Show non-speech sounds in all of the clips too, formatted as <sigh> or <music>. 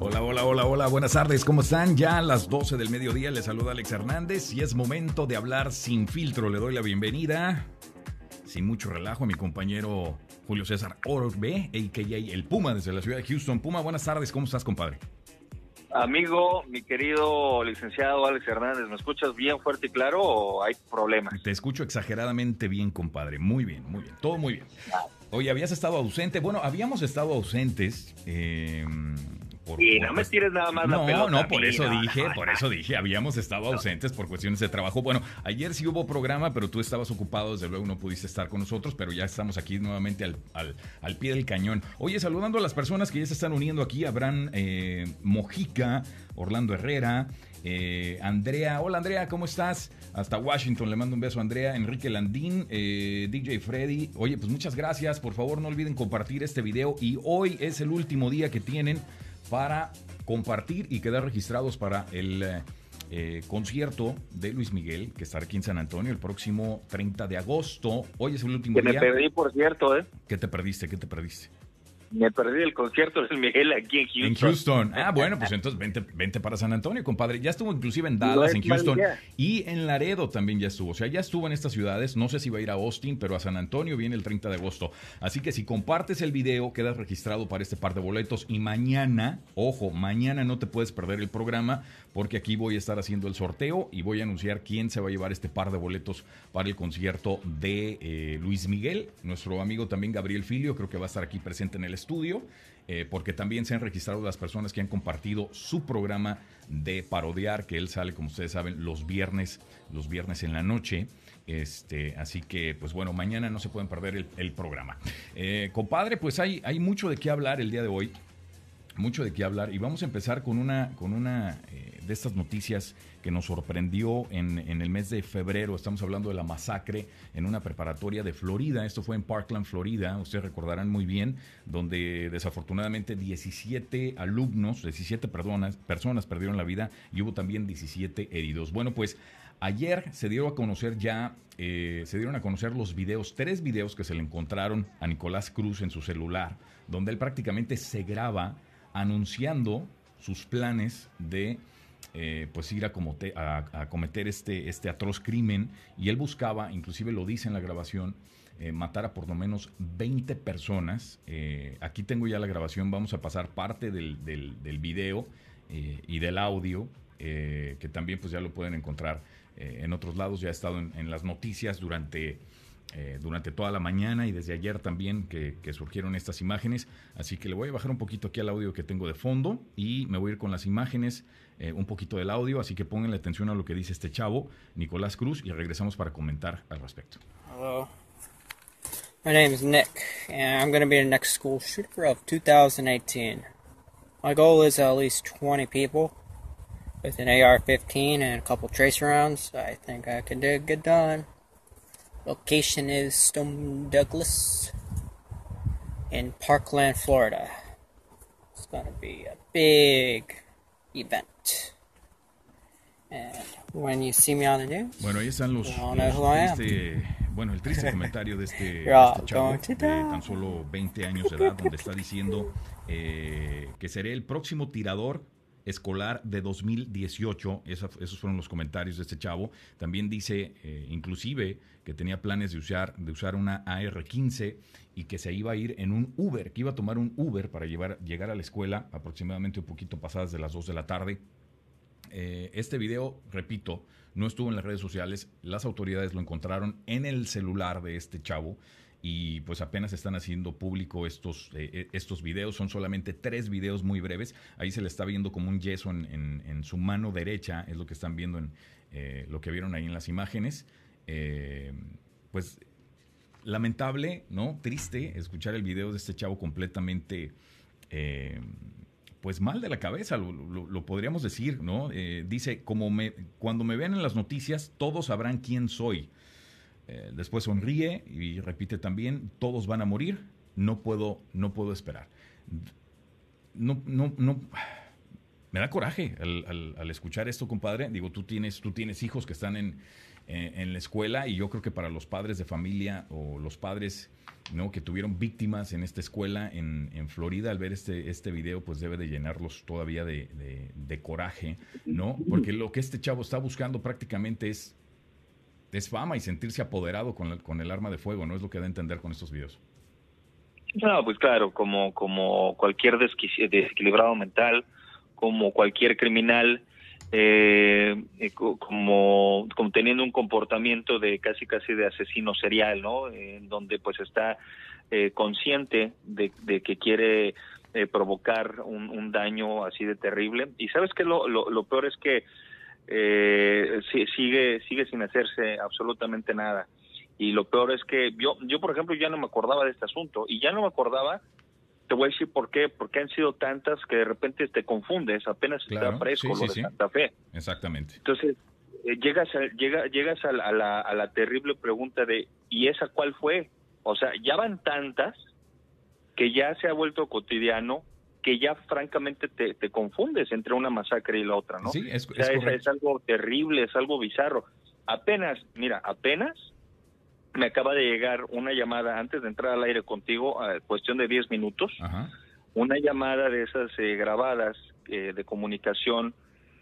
Hola, hola, hola, hola, buenas tardes, ¿cómo están? Ya a las 12 del mediodía les saluda Alex Hernández y es momento de hablar sin filtro. Le doy la bienvenida, sin mucho relajo, a mi compañero Julio César Orbe, a.k.a. el Puma desde la ciudad de Houston. Puma, buenas tardes, ¿cómo estás, compadre? Amigo, mi querido licenciado Alex Hernández, ¿me escuchas bien fuerte y claro o hay problemas? Te escucho exageradamente bien, compadre. Muy bien, muy bien, todo muy bien. Oye, habías estado ausente. Bueno, habíamos estado ausentes. Eh, y no me tires nada más no, la pelota. No, por eso dije, por eso dije, habíamos estado ausentes por cuestiones de trabajo. Bueno, ayer sí hubo programa, pero tú estabas ocupado, desde luego no pudiste estar con nosotros, pero ya estamos aquí nuevamente al, al, pie del cañón. Oye, saludando a las personas que ya se están uniendo aquí, Abraham eh, Mojica, Orlando Herrera, eh, Andrea, hola Andrea, ¿cómo estás? Hasta Washington, le mando un beso a Andrea, Enrique Landín, eh, DJ Freddy. Oye, pues muchas gracias, por favor no olviden compartir este video y hoy es el último día que tienen para compartir y quedar registrados para el eh, eh, concierto de Luis Miguel, que estará aquí en San Antonio el próximo 30 de agosto. Hoy es el último día. Que me perdí, por cierto, ¿eh? ¿Qué te perdiste? ¿Qué te perdiste? Me perdí el concierto de Miguel aquí en Houston. En Houston. Ah, bueno, pues entonces vente, vente para San Antonio, compadre. Ya estuvo inclusive en Dallas, en Houston. Y en Laredo también ya estuvo. O sea, ya estuvo en estas ciudades. No sé si va a ir a Austin, pero a San Antonio viene el 30 de agosto. Así que si compartes el video, quedas registrado para este par de boletos. Y mañana, ojo, mañana no te puedes perder el programa porque aquí voy a estar haciendo el sorteo y voy a anunciar quién se va a llevar este par de boletos para el concierto de eh, Luis Miguel. Nuestro amigo también Gabriel Filio, creo que va a estar aquí presente en el estudio. Eh, porque también se han registrado las personas que han compartido su programa de parodiar, que él sale, como ustedes saben, los viernes, los viernes en la noche. Este, así que, pues bueno, mañana no se pueden perder el, programa. Eh, compadre, pues hay, hay mucho de qué hablar el día de hoy. Mucho de qué hablar. Y vamos a empezar con una, con una eh, de estas noticias que nos sorprendió en, el mes de febrero. Estamos hablando de la masacre en una preparatoria de Florida. Esto fue en Parkland, Florida. Ustedes recordarán muy bien, donde desafortunadamente 17 alumnos, 17 personas, personas perdieron la vida y hubo también 17 heridos. Bueno, pues Ayer se dieron a conocer ya, eh, se dieron a conocer los videos, tres videos que se le encontraron a Nicolás Cruz en su celular, donde él prácticamente se graba anunciando sus planes de eh, pues ir a, cometer este, este atroz crimen y él buscaba, inclusive lo dice en la grabación, eh, matar a por lo menos 20 personas. Eh, aquí tengo ya la grabación, vamos a pasar parte del, del, video y del audio, que también pues ya lo pueden encontrar en otros lados, ya ha estado en las noticias durante eh, durante toda la mañana y desde ayer también que, surgieron estas imágenes. Así que le voy a bajar un poquito aquí al audio que tengo de fondo y me voy a ir con las imágenes, eh, un poquito del audio. Así que pongan atención a lo que dice este chavo, Nicolás Cruz, y regresamos para comentar al respecto. Hello. My name is Nick, and I'm going to be the next school shooter of 2018. My goal is at least 20 people with an AR-15 and a couple tracer rounds. I think I can get done. Location is Stone Douglas in Parkland, Florida. It's gonna be a big event. And when you see me on the news, bueno, ahí están los, los este, bueno, el triste <laughs> comentario de este, de este chavo de tan solo 20 años de edad, donde está diciendo eh, que seré el próximo tirador escolar de 2018. esos fueron los comentarios de este chavo. También dice, eh, inclusive, que tenía planes de usar, de usar una AR-15 y que se iba a ir en un Uber, que iba a tomar un Uber para llevar, llegar a la escuela aproximadamente un poquito pasadas de las 2 de la tarde. Eh, este video, repito, no estuvo en las redes sociales. Las autoridades lo encontraron en el celular de este chavo y pues apenas están haciendo público estos, eh, eh, estos videos. Son solamente tres videos muy breves. Ahí se le está viendo como un yeso en, su mano derecha, es lo que están viendo en eh, lo que vieron ahí en las imágenes. pues lamentable, ¿no? Triste escuchar el video de este chavo completamente pues mal de la cabeza, lo, lo, podríamos decir, ¿no? dice, como me, cuando me vean en las noticias, todos sabrán quién soy. Eh, después sonríe y repite también, todos van a morir, no puedo, no puedo esperar. No, no, no, me da coraje al, escuchar esto, compadre. Digo, tú tienes, tú tienes hijos que están en, eh, en la escuela y yo creo que para los padres de familia o los padres ¿no? que tuvieron víctimas en esta escuela en, en, Florida, al ver este, este video, pues debe de llenarlos todavía de, de, coraje, ¿no? Porque lo que este chavo está buscando prácticamente es, es fama y sentirse apoderado con, con el arma de fuego, ¿no? Es lo que da a entender con estos videos. No, pues claro, como, como cualquier desequilibrado mental, como cualquier criminal, eh, eh como, como teniendo un comportamiento de casi casi de asesino serial, ¿no? En donde pues está eh, consciente de, que quiere eh, provocar un, daño así de terrible. Y sabes que lo, lo, peor es que sigue sigue sin hacerse absolutamente nada. Y lo peor es que yo, yo por ejemplo, ya no me acordaba de este asunto y ya no me acordaba te voy a decir por qué, porque han sido tantas que de repente te confundes, apenas está fresco lo de Santa Fe. Exactamente. Entonces, eh, llegas, a, llega, llegas a, la, a la terrible pregunta de, ¿y esa cuál fue? O sea, ya van tantas que ya se ha vuelto cotidiano que ya francamente te, te confundes entre una masacre y la otra, ¿no? Sí, es, o sea, es algo terrible, es algo bizarro. Apenas, mira, apenas me acaba de llegar una llamada antes de entrar al aire contigo, a cuestión de 10 minutos, una llamada de esas eh, grabadas eh, de comunicación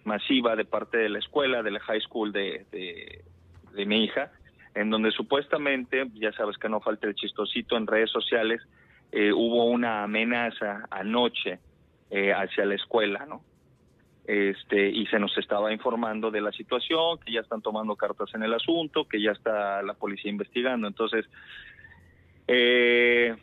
masiva de parte de la escuela, de la high school de, de, mi hija, en donde supuestamente, ya sabes que no falta el chistosito en redes sociales, eh, hubo una amenaza anoche hacia la escuela, ¿no? este, y se nos estaba informando de la situación, que ya están tomando cartas en el asunto, que ya está la policía investigando. Entonces, eh,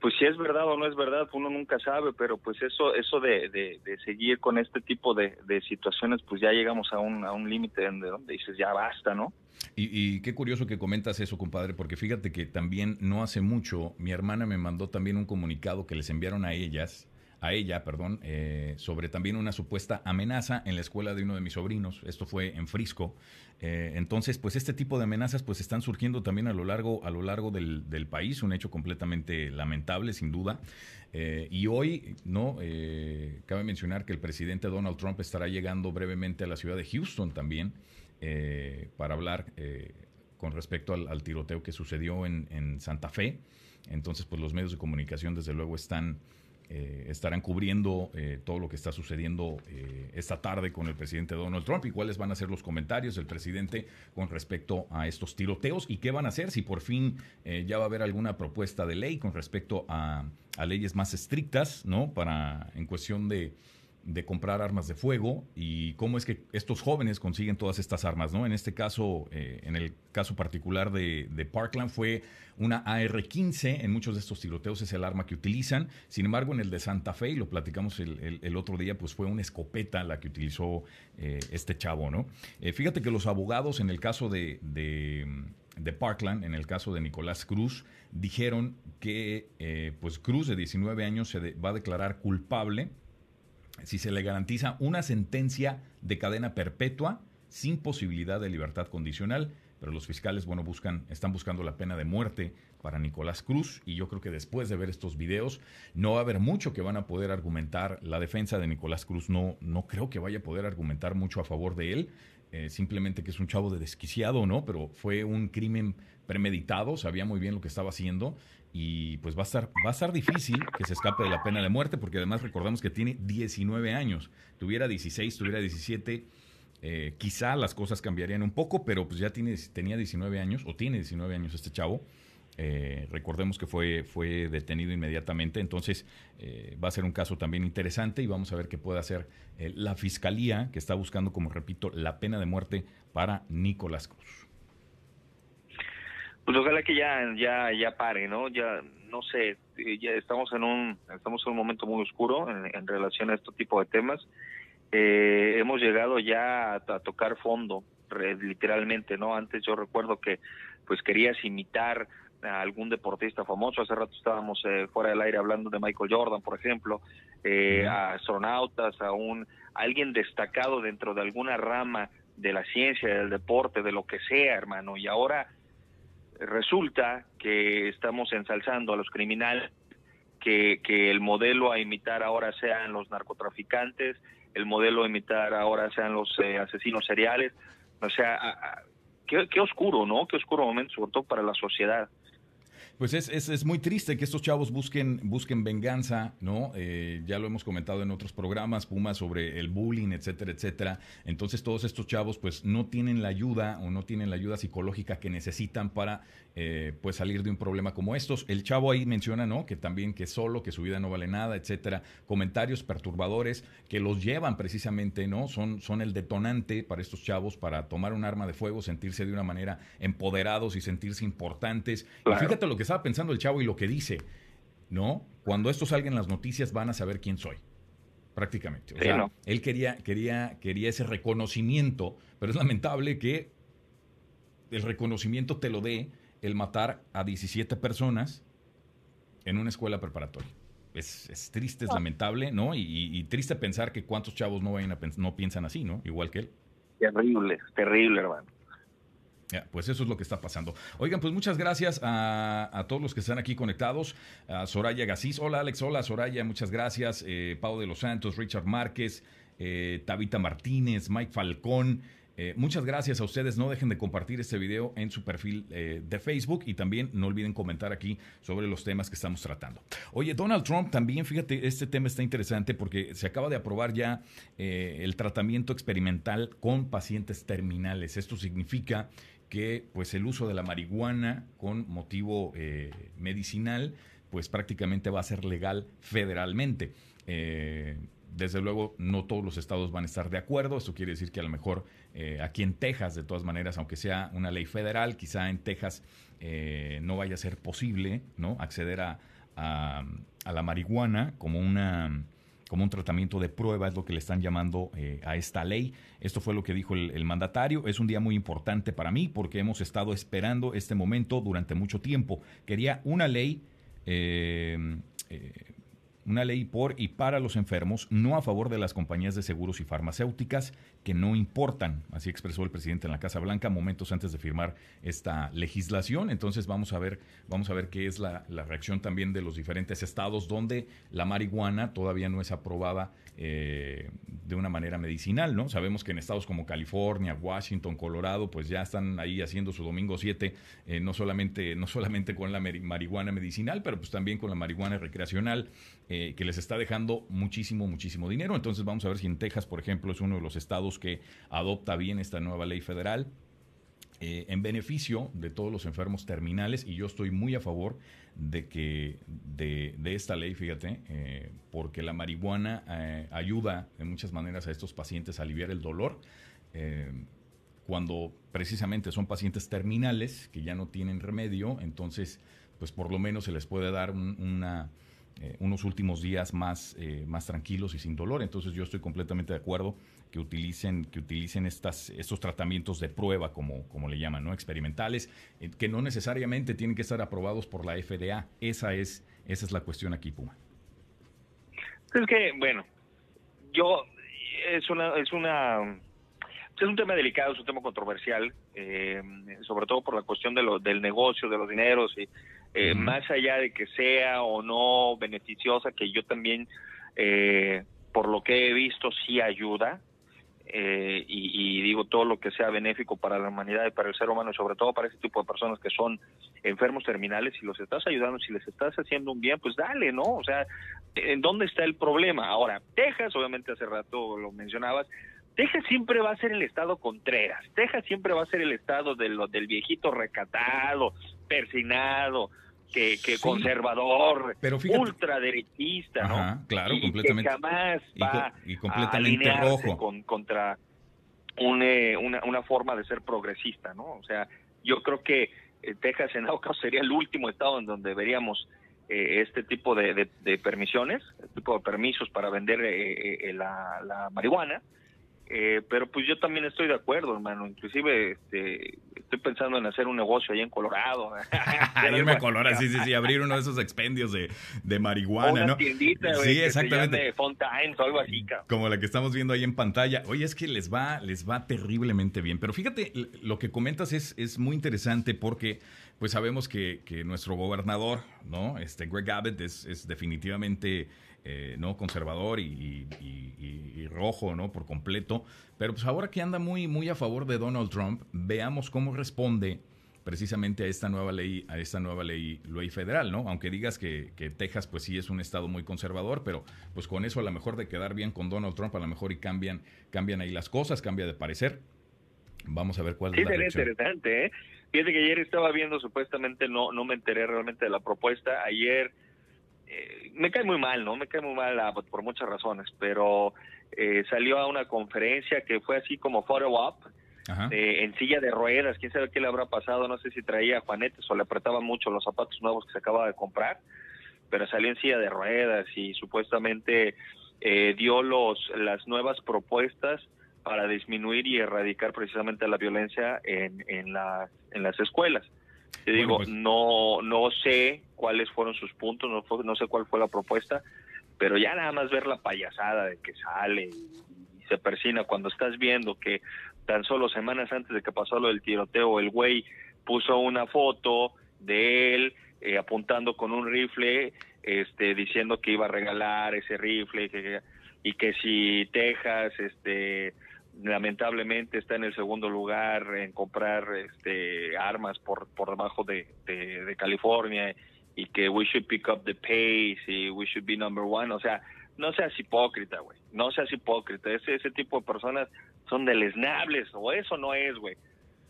pues si es verdad o no es verdad, uno nunca sabe, pero pues eso, eso de, de, seguir con este tipo de, situaciones, pues ya llegamos a un, a un límite donde, donde dices ya basta, ¿no? Y, y, qué curioso que comentas eso, compadre, porque fíjate que también no hace mucho mi hermana me mandó también un comunicado que les enviaron a ellas a ella, perdón, eh, sobre también una supuesta amenaza en la escuela de uno de mis sobrinos. Esto fue en Frisco. Eh, entonces, pues este tipo de amenazas pues están surgiendo también a lo largo, a lo largo del, país, un hecho completamente lamentable, sin duda. Eh, y hoy, ¿no? cabe mencionar que el presidente Donald Trump estará llegando brevemente a la ciudad de Houston también para hablar con respecto al, tiroteo que sucedió en, en Santa Fe. Entonces, pues los medios de comunicación, desde luego, están eh, estarán cubriendo eh, todo lo que está sucediendo eh, esta tarde con el presidente Donald Trump y cuáles van a ser los comentarios del presidente con respecto a estos tiroteos y qué van a hacer si por fin ya va a haber alguna propuesta de ley con respecto a leyes más estrictas, ¿no? Para en cuestión de de comprar armas de fuego y cómo es que estos jóvenes consiguen todas estas armas, ¿no? En este caso, eh, en el caso particular de, Parkland fue una AR-15, en muchos de estos tiroteos es el arma que utilizan, sin embargo en el de Santa Fe, y lo platicamos el, otro día, pues fue una escopeta la que utilizó eh, este chavo, ¿no? Eh, fíjate que los abogados en el caso de, de Parkland, en el caso de Nicolás Cruz, dijeron que pues Cruz de 19 años se va a declarar culpable si se le garantiza una sentencia de cadena perpetua sin posibilidad de libertad condicional, pero los fiscales, bueno, buscan, están buscando la pena de muerte para Nicolás Cruz y yo creo que después de ver estos videos no va a haber mucho que van a poder argumentar la defensa de Nicolás Cruz, no, no creo que vaya a poder argumentar mucho a favor de él, eh, simplemente que es un chavo de desquiciado, ¿no? Pero fue un crimen premeditado, sabía muy bien lo que estaba haciendo y pues va a estar va a estar difícil que se escape de la pena de muerte porque además recordamos que tiene 19 años, tuviera 16, tuviera 17, eh, quizá las cosas cambiarían un poco, pero pues ya tiene, tenía 19 años o tiene 19 años este chavo. Eh, recordemos que fue, fue detenido inmediatamente, entonces eh, va a ser un caso también interesante y vamos a ver qué puede hacer la fiscalía que está buscando, como repito, la pena de muerte para Nicolás Cruz pues ojalá que ya ya ya pare no ya no sé eh, ya estamos en un estamos en un momento muy oscuro en, relación a este tipo de temas. Eh, hemos llegado ya a, tocar fondo literalmente no antes yo recuerdo que pues querías imitar a algún deportista famoso. Hace rato estábamos eh, fuera del aire hablando de Michael Jordan por ejemplo a astronautas a un a alguien destacado dentro de alguna rama de la ciencia del deporte de lo que sea hermano. Y ahora resulta que estamos ensalzando a los criminales, que, que el modelo a imitar ahora sean los narcotraficantes, el modelo de imitar ahora sean los eh, asesinos seriales. O sea, qué, qué oscuro, ¿no? Qué oscuro momento, sobre todo para la sociedad. Pues es, es, es, muy triste que estos chavos busquen, busquen venganza, ¿no? Eh, ya lo hemos comentado en otros programas, Puma, sobre el bullying, etcétera, etcétera. Entonces todos estos chavos pues no tienen la ayuda o no tienen la ayuda psicológica que necesitan para eh, pues salir de un problema como estos. El chavo ahí menciona, ¿no? Que también que solo, que su vida no vale nada, etcétera. Comentarios perturbadores que los llevan precisamente, ¿no? Son, son el detonante para estos chavos para tomar un arma de fuego, sentirse de una manera empoderados y sentirse importantes. Y fíjate lo que estaba pensando el chavo y lo que dice, ¿no? Cuando esto salga en las noticias van a saber quién soy prácticamente. O sea, él quería, quería, quería ese reconocimiento, pero es lamentable que el reconocimiento te lo dé el matar a 17 personas en una escuela preparatoria. Es, triste, es ah. lamentable, ¿no? Y, triste pensar que cuántos chavos no, vayan a no piensan así, ¿no? Igual que él. Terrible, terrible, hermano. Pues eso es lo que está pasando. Oigan, pues muchas gracias a, todos los que están aquí conectados. A Soraya Gasís. Hola, Alex. Hola, Soraya. Muchas gracias. Eh, Pau de los Santos, Richard Márquez, eh, Tabita Martínez, Mike Falcón. Eh, muchas gracias a ustedes. No dejen de compartir este video en su perfil eh, de Facebook y también no olviden comentar aquí sobre los temas que estamos tratando. Oye, Donald Trump también, fíjate, este tema está interesante porque se acaba de aprobar ya eh, el tratamiento experimental con pacientes terminales. Esto significa que pues el uso de la marihuana con motivo medicinal pues prácticamente va a ser legal federalmente. Desde luego, no todos los estados van a estar de acuerdo. Esto quiere decir que a lo mejor eh, aquí en Texas, de todas maneras, aunque sea una ley federal, quizá en Texas eh, no vaya a ser posible ¿no? acceder a, la marihuana como una como un tratamiento de prueba, es lo que le están llamando eh, a esta ley. Esto fue lo que dijo el, mandatario. Es un día muy importante para mí porque hemos estado esperando este momento durante mucho tiempo. Quería una ley una ley por y para los enfermos, no a favor de las compañías de seguros y farmacéuticas que no importan, así expresó el presidente en la Casa Blanca momentos antes de firmar esta legislación. Entonces vamos a ver, vamos a ver qué es la, reacción también de los diferentes estados donde la marihuana todavía no es aprobada eh, de una manera medicinal, ¿no? Sabemos que en estados como California, Washington, Colorado, pues ya están ahí haciendo su domingo 7, eh, no solamente, no solamente con la marihuana medicinal, pero pues también con la marihuana recreacional. Eh, que les está dejando muchísimo, muchísimo dinero. Entonces vamos a ver si en Texas, por ejemplo, es uno de los estados que adopta bien esta nueva ley federal. Eh, en beneficio de todos los enfermos terminales y yo estoy muy a favor de que de, esta ley, fíjate, eh, porque la marihuana ayuda de muchas maneras a estos pacientes a aliviar el dolor cuando precisamente son pacientes terminales que ya no tienen remedio, entonces pues por lo menos se les puede dar una eh, unos últimos días más, eh, más tranquilos y sin dolor. Entonces yo estoy completamente de acuerdo que utilicen, que utilicen estas, estos tratamientos de prueba, como, como le llaman, ¿no? experimentales, eh, que no necesariamente tienen que estar aprobados por la FDA. Esa es, esa es la cuestión aquí, Puma. Es que, bueno, yo es una, es una es un tema delicado, es un tema controversial, sobre todo por la cuestión de lo, del negocio, de los dineros y eh, más allá de que sea o no beneficiosa, que yo también, eh, por lo que he visto, sí ayuda. Eh, y, digo todo lo que sea benéfico para la humanidad y para el ser humano, y sobre todo para ese tipo de personas que son enfermos terminales, si los estás ayudando, si les estás haciendo un bien, pues dale, ¿no? O sea, ¿en dónde está el problema? Ahora, Texas, obviamente hace rato lo mencionabas, Texas siempre va a ser el estado Contreras, Texas siempre va a ser el estado de lo, del viejito recatado, persinado, que, conservador, pero ultraderechista, ¿no? Claro, completamente. Que jamás va y, completamente a rojo. Con, contra eh, una, una, forma de ser progresista, ¿no? O sea, yo creo que eh, Texas en dado sería el último estado en donde veríamos eh, este tipo de, de, permisiones, este tipo de permisos para vender la, la marihuana eh, pero pues yo también estoy de acuerdo, hermano. Inclusive este, estoy pensando en hacer un negocio ahí en Colorado. <laughs> <laughs> Irme a Colorado, sí, sí, sí, abrir uno de esos expendios de, de marihuana, una ¿no? Tiendita, sí, exactamente. De o algo así, Como la que estamos viendo ahí en pantalla. Oye, es que les va, les va terriblemente bien. Pero fíjate, lo que comentas es, es muy interesante porque pues sabemos que, que nuestro gobernador, ¿no? Este Greg Abbott es, es definitivamente eh, no conservador y, rojo, ¿no? Por completo. Pero pues ahora que anda muy, muy a favor de Donald Trump, veamos cómo responde precisamente a esta nueva ley, a esta nueva ley, ley federal, ¿no? Aunque digas que, que, Texas, pues sí es un estado muy conservador, pero pues con eso a lo mejor de quedar bien con Donald Trump, a lo mejor y cambian, cambian ahí las cosas, cambia de parecer. Vamos a ver cuál es la reacción. interesante, ¿eh? Fíjate que ayer estaba viendo, supuestamente no, no me enteré realmente de la propuesta. Ayer eh, me cae muy mal, ¿no? Me cae muy mal ah, por muchas razones, pero eh, salió a una conferencia que fue así como photo up, eh, en silla de ruedas, quién sabe qué le habrá pasado, no sé si traía juanetes o le apretaban mucho los zapatos nuevos que se acaba de comprar, pero salió en silla de ruedas y supuestamente dio los las nuevas propuestas para disminuir y erradicar precisamente la violencia en, en, en las escuelas. Te digo, pues no, no sé cuáles fueron sus puntos, no, no sé cuál fue la propuesta, pero ya nada más ver la payasada de que sale y, se persina cuando estás viendo que tan solo semanas antes de que pasó lo del tiroteo, el güey puso una foto de él eh, apuntando con un rifle, este, diciendo que iba a regalar ese rifle y que si Texas, este, lamentablemente está en el segundo lugar en comprar este armas por por debajo de, de, California y que we should pick up the pace y we should be number one. O sea no seas hipócrita güey. No seas hipócrita. Ese ese tipo de personas son deleznables o eso no es güey.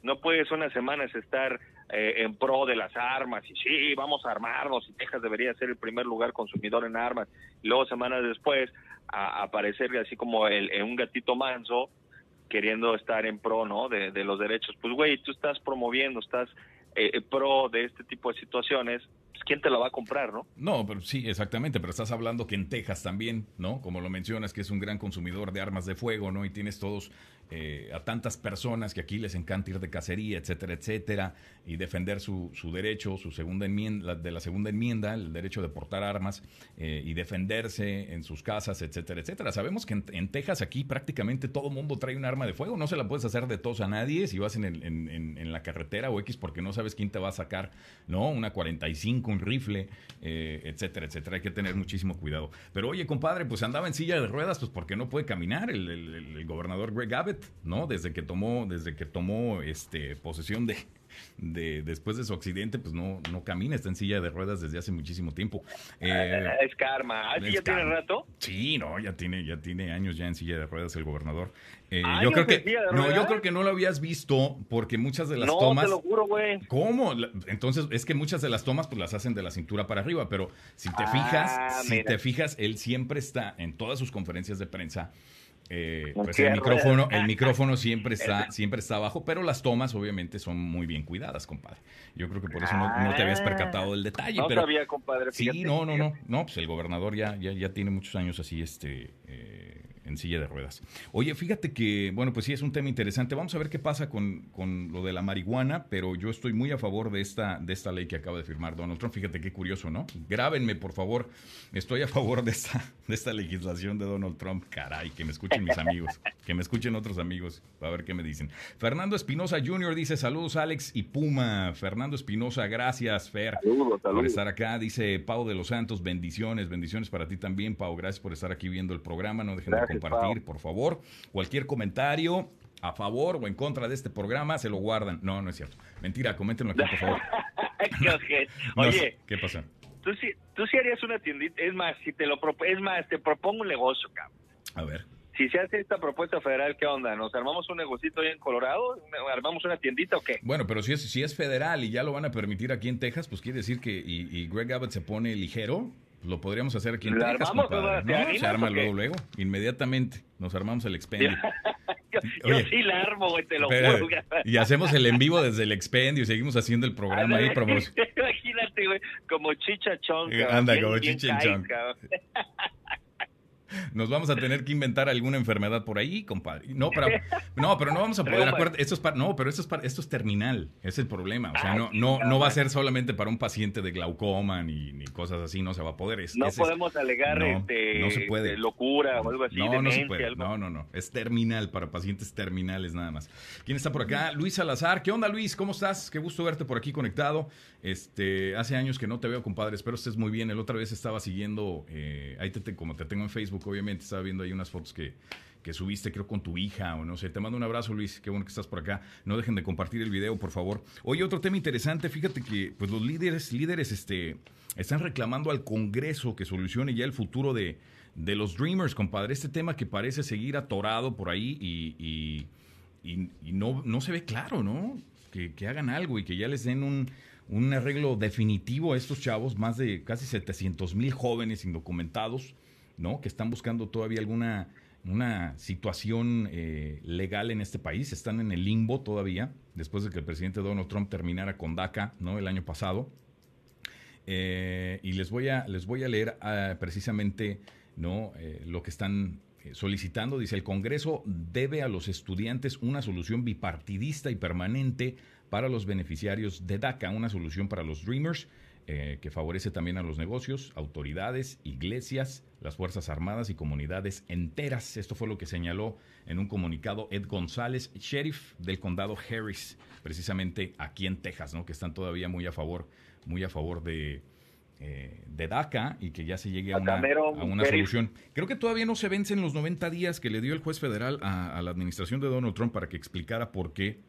No puedes unas semanas estar eh, en pro de las armas y sí vamos a armarnos y Texas debería ser el primer lugar consumidor en armas. Y luego semanas después a, aparecer así como el, un gatito manso queriendo estar en pro, ¿no? De, de los derechos. Pues, güey, tú estás promoviendo, estás eh, eh, pro de este tipo de situaciones, pues, ¿quién te la va a comprar, no? No, pero sí, exactamente, pero estás hablando que en Texas también, ¿no? Como lo mencionas, que es un gran consumidor de armas de fuego, ¿no? Y tienes todos eh, a tantas personas que aquí les encanta ir de cacería, etcétera, etcétera, y defender su, derecho, su segunda enmienda, de la segunda enmienda, el derecho de portar armas eh, y defenderse en sus casas, etcétera, etcétera. Sabemos que en, Texas aquí prácticamente todo mundo trae un arma de fuego, no se la puedes hacer de tos a nadie si vas en, en, en, la carretera o X porque no sabes quién te va a sacar, ¿no? Una 45, un rifle, eh, etcétera, etcétera. Hay que tener muchísimo cuidado. Pero oye, compadre, pues andaba en silla de ruedas, pues porque no puede caminar el, el, gobernador Greg Abbott ¿no? Desde que tomó, desde que tomó este, posesión de, de, después de su accidente, pues no, no camina, está en silla de ruedas desde hace muchísimo tiempo. Eh, es karma. ¿Así ya tiene rato? Sí, no, ya tiene, ya tiene años ya en silla de ruedas el gobernador. Eh, yo creo que no, yo creo que no lo habías visto porque muchas de las tomas. Te lo juro, güey. ¿Cómo? Entonces es que muchas de las tomas pues las hacen de la cintura para arriba, pero si te fijas, ah, si te fijas, él siempre está en todas sus conferencias de prensa eh, pues el micrófono, el micrófono siempre está, siempre está abajo, pero las tomas obviamente son muy bien cuidadas, compadre. Yo creo que por eso no, te habías percatado del detalle. No sabía, compadre. sí, no, no, no, no, pues el gobernador ya, ya, ya tiene muchos años así, este, eh, en silla de ruedas. Oye, fíjate que, bueno, pues sí es un tema interesante. Vamos a ver qué pasa con, con, lo de la marihuana, pero yo estoy muy a favor de esta, de esta ley que acaba de firmar Donald Trump. Fíjate qué curioso, ¿no? Grábenme, por favor. Estoy a favor de esta, de esta legislación de Donald Trump. Caray, que me escuchen mis amigos, que me escuchen otros amigos, a ver qué me dicen. Fernando Espinosa Jr. dice, saludos Alex y Puma. Fernando Espinosa, gracias, Fer, por estar acá. Dice Pau de los Santos, bendiciones, bendiciones para ti también, Pau. Gracias por estar aquí viendo el programa. No dejen de compartir, por favor. Cualquier comentario a favor o en contra de este programa, se lo guardan. No, no es cierto. Mentira, coméntenlo aquí, por favor. <laughs> <laughs> Oye, ¿qué pasa? Tú sí, tú sí harías una tiendita. Es más, si te lo es más, te propongo un negocio, cabrón. A ver. Si se hace esta propuesta federal, ¿qué onda? ¿Nos armamos un negocito ahí en Colorado? ¿Armamos una tiendita o qué? Bueno, pero si es, si es federal y ya lo van a permitir aquí en Texas, pues quiere decir que y Greg Abbott se pone ligero, lo podríamos hacer aquí en Texas. Armamos, se arma luego, luego, inmediatamente. Nos armamos el expendio. <laughs> yo, sí la armo, güey, te lo juro. Y hacemos el en vivo desde el expendio y seguimos haciendo el programa ahí. <laughs> Imagínate, güey, como chicha chonca. Anda, como chicha chonca. <laughs> Nos vamos a tener que inventar alguna enfermedad por ahí, compadre. No, pero no, pero no vamos a poder. esto es no, pero esto es esto es terminal. Es el problema. O sea, no, no, no va a ser solamente para un paciente de glaucoma ni, ni cosas así. No se va a poder. no podemos alegar este, no se puede. locura o algo así. No, no se puede. No, no, no. Es terminal para pacientes terminales nada más. ¿Quién está por acá? Luis Salazar. ¿Qué onda, Luis? ¿Cómo estás? Qué gusto verte por aquí conectado. Este, hace años que no te veo, compadre. Espero estés muy bien. El otra vez estaba siguiendo, eh, ahí te, como te tengo en Facebook, obviamente, estaba viendo ahí unas fotos que, que subiste, creo, con tu hija o no sé. Te mando un abrazo, Luis. Qué bueno que estás por acá. No dejen de compartir el video, por favor. Oye, otro tema interesante. Fíjate que pues los líderes, líderes, este, están reclamando al Congreso que solucione ya el futuro de, de los Dreamers, compadre. Este tema que parece seguir atorado por ahí y, y, no, no se ve claro, ¿no? Que, que hagan algo y que ya les den un un arreglo definitivo a estos chavos, más de casi 700 mil jóvenes indocumentados, ¿no? Que están buscando todavía alguna una situación eh, legal en este país. Están en el limbo todavía, después de que el presidente Donald Trump terminara con DACA, ¿no? El año pasado. Eh, y les voy a, les voy a leer ah, precisamente, ¿no? Eh, lo que están solicitando. Dice, el Congreso debe a los estudiantes una solución bipartidista y permanente para los beneficiarios de DACA, una solución para los Dreamers que favorece también a los negocios, autoridades, iglesias, las Fuerzas Armadas y comunidades enteras. Esto fue lo que señaló en un comunicado Ed González, sheriff del condado Harris, precisamente aquí en Texas, ¿no? que están todavía muy a favor, muy a favor de, eh, de DACA y que ya se llegue a una, a una solución. Creo que todavía no se vencen los 90 días que le dio el juez federal a, a la administración de Donald Trump para que explicara por qué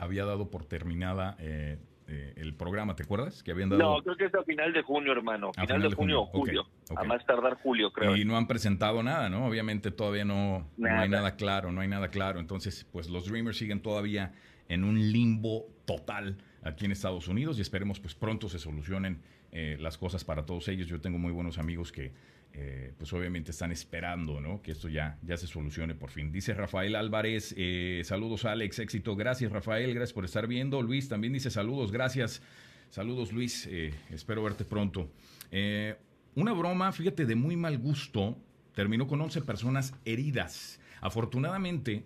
había dado por terminada eh, eh, el programa, ¿te acuerdas? Que habían dado... No, creo que es a final de junio, hermano. Final, de, junio o julio. A más tardar julio, creo. Y no han presentado nada, ¿no? Obviamente todavía no, no hay nada claro, no hay nada claro. Entonces, pues los Dreamers siguen todavía en un limbo total aquí en Estados Unidos y esperemos pues pronto se solucionen eh, las cosas para todos ellos. Yo tengo muy buenos amigos que eh, pues obviamente están esperando ¿no? que esto ya, ya se solucione por fin. Dice Rafael Álvarez, eh, saludos Alex, éxito, gracias Rafael, gracias por estar viendo. Luis también dice saludos, gracias. Saludos Luis, espero verte pronto. una broma, fíjate, de muy mal gusto, terminó con 11 personas heridas. Afortunadamente,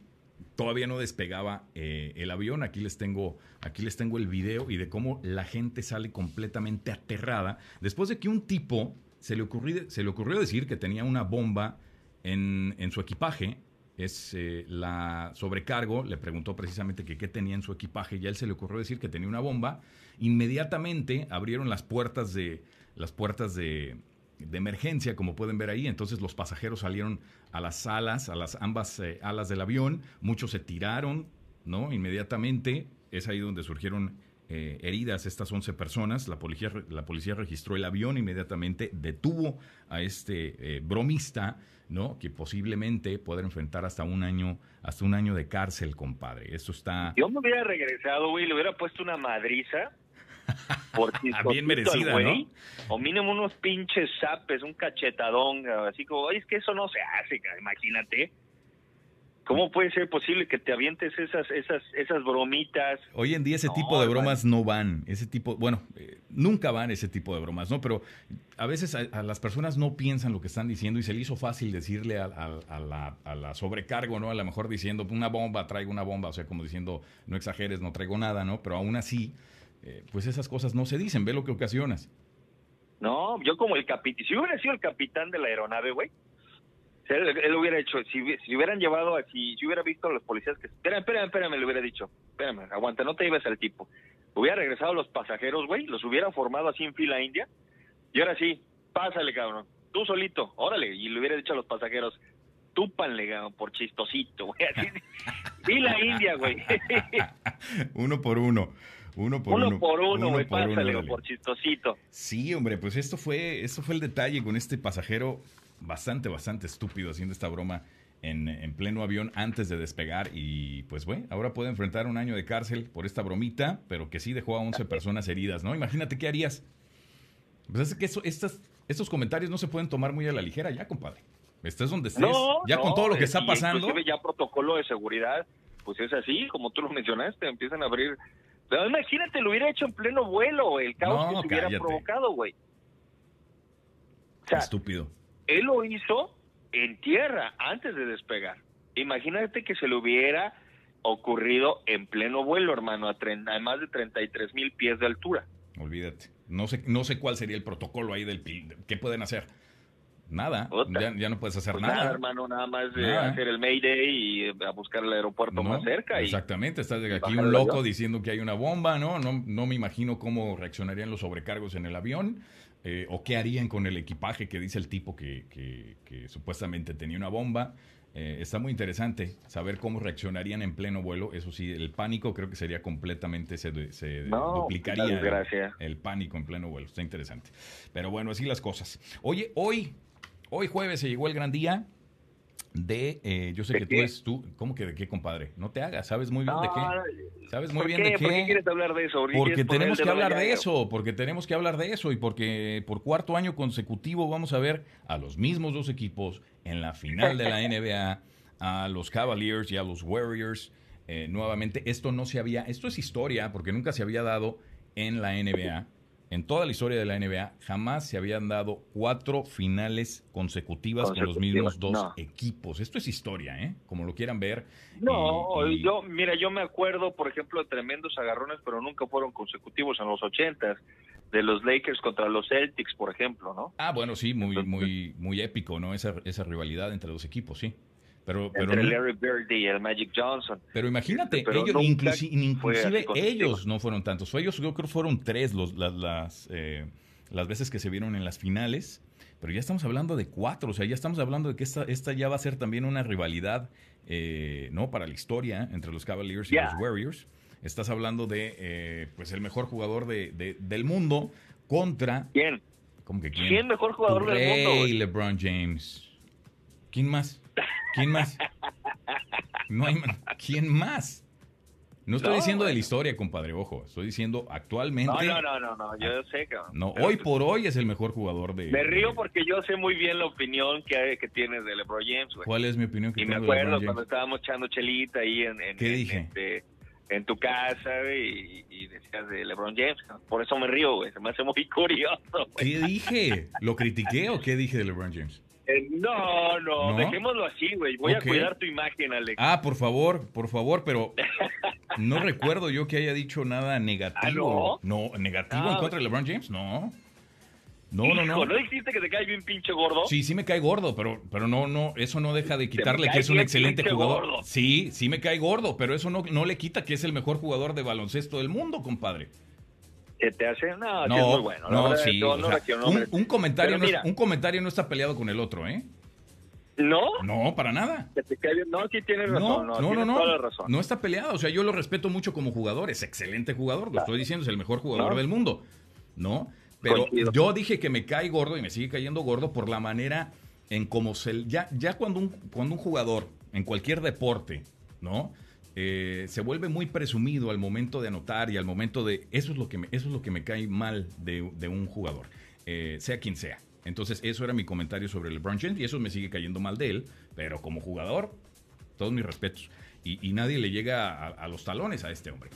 todavía no despegaba eh, el avión. Aquí les tengo, aquí les tengo el video y de cómo la gente sale completamente aterrada después de que un tipo se le ocurrió, se le ocurrió decir que tenía una bomba en, en su equipaje. Es eh, la sobrecargo, le preguntó precisamente qué tenía en su equipaje y a él se le ocurrió decir que tenía una bomba. Inmediatamente abrieron las puertas de las puertas de, de emergencia, como pueden ver ahí. Entonces los pasajeros salieron a las alas, a las ambas eh, alas del avión. Muchos se tiraron, ¿no? Inmediatamente. Es ahí donde surgieron eh, heridas estas 11 personas. La policía, la policía registró el avión inmediatamente, detuvo a este eh, bromista, ¿no? Que posiblemente pueda enfrentar hasta un año, hasta un año de cárcel, compadre. Esto está. Yo me hubiera regresado, güey, le hubiera puesto una madriza <laughs> por Bien merecida, ¿no? O mínimo unos pinches zapes, un cachetadón, así como, es que eso no se hace, imagínate. ¿Cómo puede ser posible que te avientes esas, esas, esas bromitas? Hoy en día ese tipo de bromas no van. Ese tipo, bueno, eh, nunca van ese tipo de bromas, ¿no? Pero a veces a, las personas no piensan lo que están diciendo y se le hizo fácil decirle a, la, a, la, sobrecargo, ¿no? A lo mejor diciendo una bomba, traigo una bomba, o sea, como diciendo no exageres, no traigo nada, ¿no? Pero aún así eh, pues esas cosas no se dicen, ve lo que ocasionas. No, yo como el capitán, si hubiera sido el capitán de la aeronave, güey, él, hubiera hecho, si, si hubieran llevado, si, si hubiera visto a los policías que, espérame, espérame, espérame, le hubiera dicho, espérame, aguanta, no te ibas al tipo. Hubiera regresado a los pasajeros, güey, los hubiera formado así en fila india, y ahora sí, pásale, cabrón, tú solito, órale, y le hubiera dicho a los pasajeros, túpanle, cabrón, por chistosito, <laughs> güey, así, fila india, güey. <laughs> uno por uno. Uno por uno. por uno, uno por, por chistosito. Sí, hombre, pues esto fue, esto fue el detalle con este pasajero bastante, bastante estúpido haciendo esta broma en, en, pleno avión antes de despegar y pues bueno, ahora puede enfrentar un año de cárcel por esta bromita, pero que sí dejó a 11 personas heridas, ¿no? Imagínate qué harías. Pues es que eso, estas, estos comentarios no se pueden tomar muy a la ligera ya, compadre. Estés donde estés, ya con todo lo que está pasando. Ya protocolo de seguridad, pues es así, como tú lo mencionaste, empiezan a abrir pero imagínate, lo hubiera hecho en pleno vuelo, el caos que se hubiera provocado, güey. Estúpido. Él lo hizo en tierra antes de despegar. Imagínate que se le hubiera ocurrido en pleno vuelo, hermano, a, a más de 33 mil pies de altura. Olvídate. No sé, no sé cuál sería el protocolo ahí del qué pueden hacer. Nada, ya, no puedes hacer pues nada. nada. hermano, nada más de hacer el Mayday y a buscar el aeropuerto más cerca. Exactamente, está aquí un loco diciendo que hay una bomba, ¿no? ¿no? No me imagino cómo reaccionarían los sobrecargos en el avión. Eh, o qué harían con el equipaje que dice el tipo que, que, supuestamente tenía una bomba. Eh, está muy interesante saber cómo reaccionarían en pleno vuelo. Eso sí, el pánico creo que sería completamente, se, se duplicaría el, el, pánico en pleno vuelo. Está interesante. Pero bueno, así las cosas. Oye, hoy, hoy jueves se llegó el gran día de, eh, yo sé que tú es tú, ¿cómo que de qué, compadre? No te hagas, sabes muy bien de qué. Sabes muy bien de qué. ¿Por qué quieres hablar de eso? Porque tenemos que hablar de eso, porque tenemos que hablar de eso y porque por cuarto año consecutivo vamos a ver a los mismos dos equipos en la final de la <laughs> NBA, a los Cavaliers y a los Warriors. Eh, nuevamente, esto no se había, esto es historia porque nunca se había dado en la NBA en toda la historia de la NBA jamás se habían dado cuatro finales consecutivas, con los mismos dos equipos. Esto es historia, ¿eh? Como lo quieran ver. No, yo, mira, yo me acuerdo, por ejemplo, de tremendos agarrones, pero nunca fueron consecutivos en los ochentas, de los Lakers contra los Celtics, por ejemplo, ¿no? Ah, bueno, sí, muy, muy, muy épico, ¿no? Esa, esa rivalidad entre los equipos, sí. Pero, pero Entre Larry Bird y el Magic Johnson. Pero imagínate, ellos, inclusive ellos no fueron tantos. Ellos yo creo fueron tres los, las, las, eh, las veces que se vieron en las finales. Pero ya estamos hablando de cuatro, o sea, ya estamos hablando de que esta, esta ya va a ser también una rivalidad, eh, ¿no? Para la historia entre los Cavaliers y los Warriors. Estás hablando de, eh, pues, el mejor jugador de, del mundo contra... ¿Quién? ¿Cómo que quién? ¿Quién mejor jugador del mundo? LeBron James. ¿Quién más? ¿Quién más? No hay ¿Quién más? No estoy diciendo de la historia, compadre, ojo. Estoy diciendo actualmente. No, no, no, no, yo sé, cabrón. No, hoy por hoy es el mejor jugador de. Me río porque yo sé muy bien la opinión que, que tienes de LeBron James, güey. ¿Cuál es mi opinión que Y me acuerdo cuando estábamos echando chelita ahí en. en ¿Qué dije? Este, en tu casa y, y, decías de LeBron James. Por eso me río, güey. Se me hace muy <laughs> curioso. ¿Qué dije? ¿Lo critiqué o qué dije de LeBron James? Eh, no, no, dejémoslo así, güey. Voy a cuidar tu imagen, Alex. Ah, por favor, por favor, pero <laughs> no recuerdo yo que haya dicho nada negativo. ¿Ah, no? negativo en ah. contra de LeBron James, no. No, no, no. ¿No dijiste que te cae bien pinche gordo? Sí, sí me cae gordo, pero, pero no, no, eso no deja de quitarle que es un excelente jugador. Sí, sí me cae gordo, pero eso no, no le quita que es el mejor jugador de baloncesto del mundo, compadre te hace, no, no es muy bueno. No, sí, un, comentario no, un comentario no está peleado con el otro, ¿eh? ¿No? No, para nada. No, sí tienes razón. No, no, no, no, razón. no está peleado. O sea, yo lo respeto mucho como jugador. Es excelente jugador. Lo estoy diciendo, es el mejor jugador del mundo. ¿No? Pero yo dije que me cae gordo y me sigue cayendo gordo por la manera en cómo se. Ya, ya cuando, un, cuando un jugador en cualquier deporte, ¿no? Eh, se vuelve muy presumido al momento de anotar y al momento de... Eso es lo que me, eso es lo que me cae mal de, un jugador, eh, sea quien sea. Entonces, eso era mi comentario sobre LeBron James y eso me sigue cayendo mal de él, pero como jugador, todos mis respetos. Y, nadie le llega a, los talones a este hombre.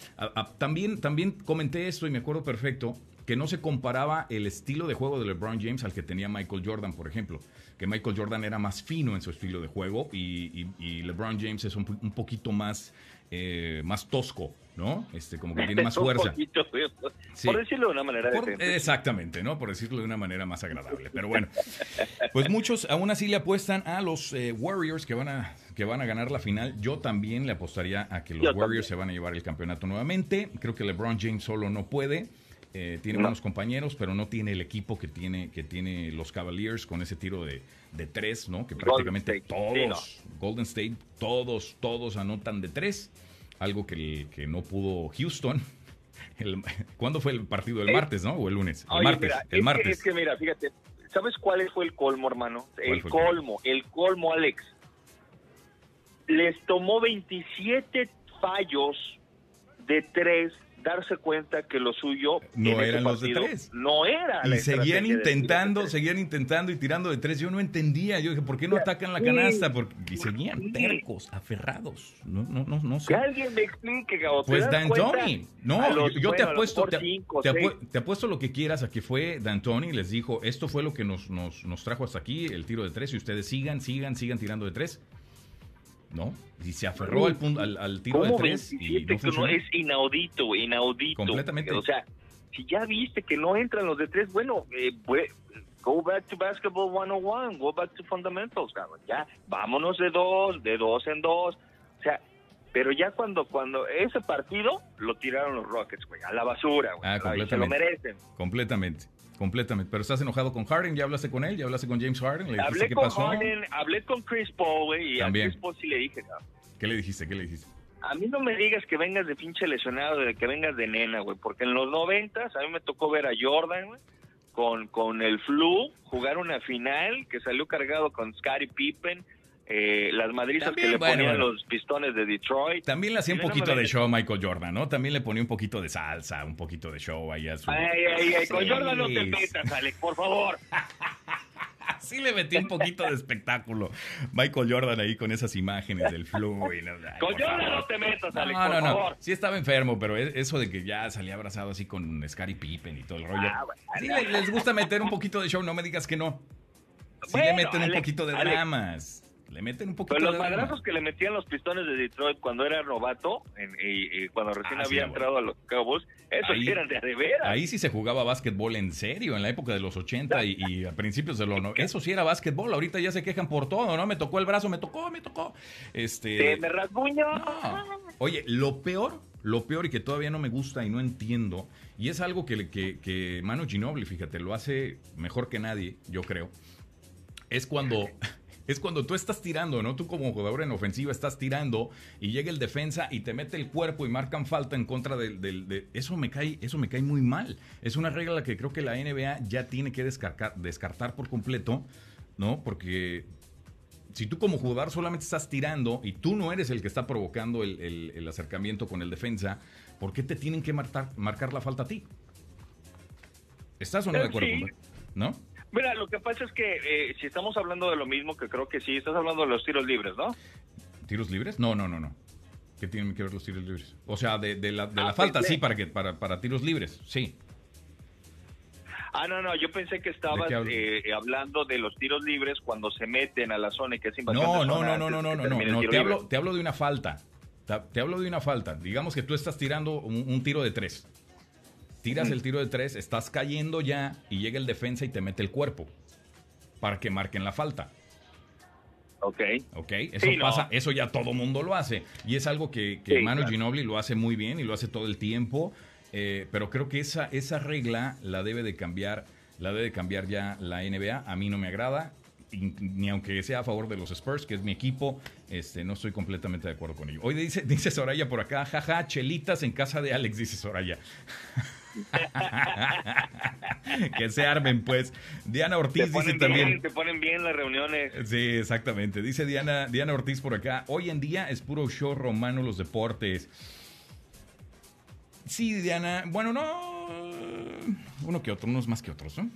también, también comenté esto y me acuerdo perfecto que no se comparaba el estilo de juego de LeBron James al que tenía Michael Jordan, por ejemplo. Que Michael Jordan era más fino en su estilo de juego y, LeBron James es un, poquito más, eh, más tosco, ¿no? Este, como que tiene <laughs> más fuerza. Por decirlo de una manera Exactamente, ¿no? Por decirlo de una manera más agradable. Pero bueno, pues muchos aún así le apuestan a los eh, Warriors que van a que van a ganar la final. Yo también le apostaría a que los Warriors se van a llevar el campeonato nuevamente. Creo que LeBron James solo no puede. Eh, tiene buenos compañeros, pero no tiene el equipo que tiene, que tiene los Cavaliers con ese tiro de, de tres, ¿no? Que prácticamente todos, Golden State, todos, todos anotan de tres, algo que, que no pudo Houston. <laughs> El, ¿Cuándo fue el partido? ¿El martes, no? ¿O el lunes? El martes. el martes. es que mira, fíjate, ¿sabes cuál fue el colmo, hermano? El colmo, el colmo, Alex. Les tomó 27 fallos de tres darse cuenta que lo suyo no eran los de tres. No era. Y seguían intentando, seguían intentando y tirando de tres. Yo no entendía. Yo dije, ¿por qué no atacan la canasta? Porque, y seguían tercos, aferrados. No, no, no, no sé. Que alguien me explique, Pues D'Antoni. No, yo, te apuesto, te, apuesto lo que quieras a que fue D'Antoni. Les dijo, esto fue lo que nos, nos, nos trajo hasta aquí, el tiro de tres. Y ustedes sigan, sigan, sigan tirando de tres. ¿No? Y se aferró al, punto, al, al tiro de tres y no, es inaudito, inaudito. Completamente. O sea, si ya viste que no entran los de tres, bueno, eh, go back to basketball 101, go back to fundamentals, cabrón. Ya, vámonos de dos, de dos en dos. O sea, pero ya cuando cuando ese partido lo tiraron los Rockets, güey, a la basura, güey. Ah, se lo merecen. Completamente. Completamente. Pero estás enojado con Harden, ya hablaste con él, ya hablaste con James Harden, le hablé qué con pasó. Harden, hablé con Chris Paul, güey, y a Chris Paul sí le dije, ¿Qué le dijiste? ¿Qué le dijiste? A mí no me digas que vengas de pinche lesionado, de que vengas de nena, güey, porque en los noventas a mí me tocó ver a Jordan, güey, con, con el flu, jugar una final que salió cargado con Scottie Pippen, eh, las madrizas que le ponían los pistones de Detroit. También le hacía un poquito de show a Michael Jordan, ¿no? También le ponía un poquito de salsa, un poquito de show ahí a su... Ay, ay, ay, con Jordan no te metas, Alex, por favor. <laughs> sí le metí un poquito de espectáculo. Michael Jordan ahí con esas imágenes del flu. con Jordan no te metas, Alex, no, no, no. Sí estaba enfermo, pero eso de que ya salía abrazado así con Scary Pippen y todo el rollo. Ah, sí les, gusta meter un poquito de show, no me digas que no. Sí le meten un poquito de dramas. Le meten un poquito Pero los madrazos que le metían los pistones de Detroit cuando era novato, y, cuando recién ah, había entrado a los Cowboys, esos eran de veras. Ahí sí se jugaba básquetbol en serio, en la época de los 80 y, a principios de los... <laughs> Eso sí era básquetbol, ahorita ya se quejan por todo, ¿no? Me tocó el brazo, me tocó, me tocó. Este... me rasguño. Oye, lo peor, lo peor y que todavía no me gusta y no entiendo, y es algo que, que, que Manu Ginobili, fíjate, lo hace mejor que nadie, yo creo, es cuando <laughs> es cuando tú estás tirando, ¿no? Tú como jugador en ofensiva estás tirando y llega el defensa y te mete el cuerpo y marcan falta en contra del... De, eso, me cae, eso me cae muy mal. Es una regla que creo que la NBA ya tiene que descartar, descartar por completo, ¿no? Porque si tú como jugador solamente estás tirando y tú no eres el que está provocando el, acercamiento con el defensa, ¿por qué te tienen que marcar, marcar la falta a ti? ¿Estás o no de acuerdo? Sí. ¿No? Mira, lo que pasa es que eh, si estamos hablando de lo mismo, que creo que sí, estás hablando de los tiros libres, ¿no? ¿Tiros libres? No, no, no, no. ¿Qué tienen que ver los tiros libres? O sea, de, la, ah, pues falta, sí, para, que, para, para tiros libres, sí. Ah, no, no, yo pensé que estabas eh, hablando de los tiros libres cuando se meten a la zona y que es invasión. No, no, no, no, no, no, no, no, te hablo, te hablo de una falta. Te, hablo de una falta. Digamos que tú estás tirando un tiro de tres tiras el tiro de tres, estás cayendo ya y llega el defensa y te mete el cuerpo para que marquen la falta. Ok. Ok, eso pasa, eso ya todo mundo lo hace. Y es algo que, que Manu Ginobili lo hace muy bien y lo hace todo el tiempo. Eh, pero creo que esa, esa regla la debe de cambiar, la debe de cambiar ya la NBA. A mí no me agrada. ni aunque sea a favor de los Spurs, que es mi equipo, este, no estoy completamente de acuerdo con ello. Hoy dice, <laughs> dice Soraya por acá, jaja, chelitas en casa de Alex, dice Soraya. <laughs> <laughs> que se armen, pues. Diana Ortiz dice también. Se ponen bien las reuniones. Sí, exactamente. Dice Diana, Diana Ortiz por acá. Hoy en día es puro show romano los deportes. Sí, Diana. Bueno, no. Uno que otro, unos más que otros, ¿no?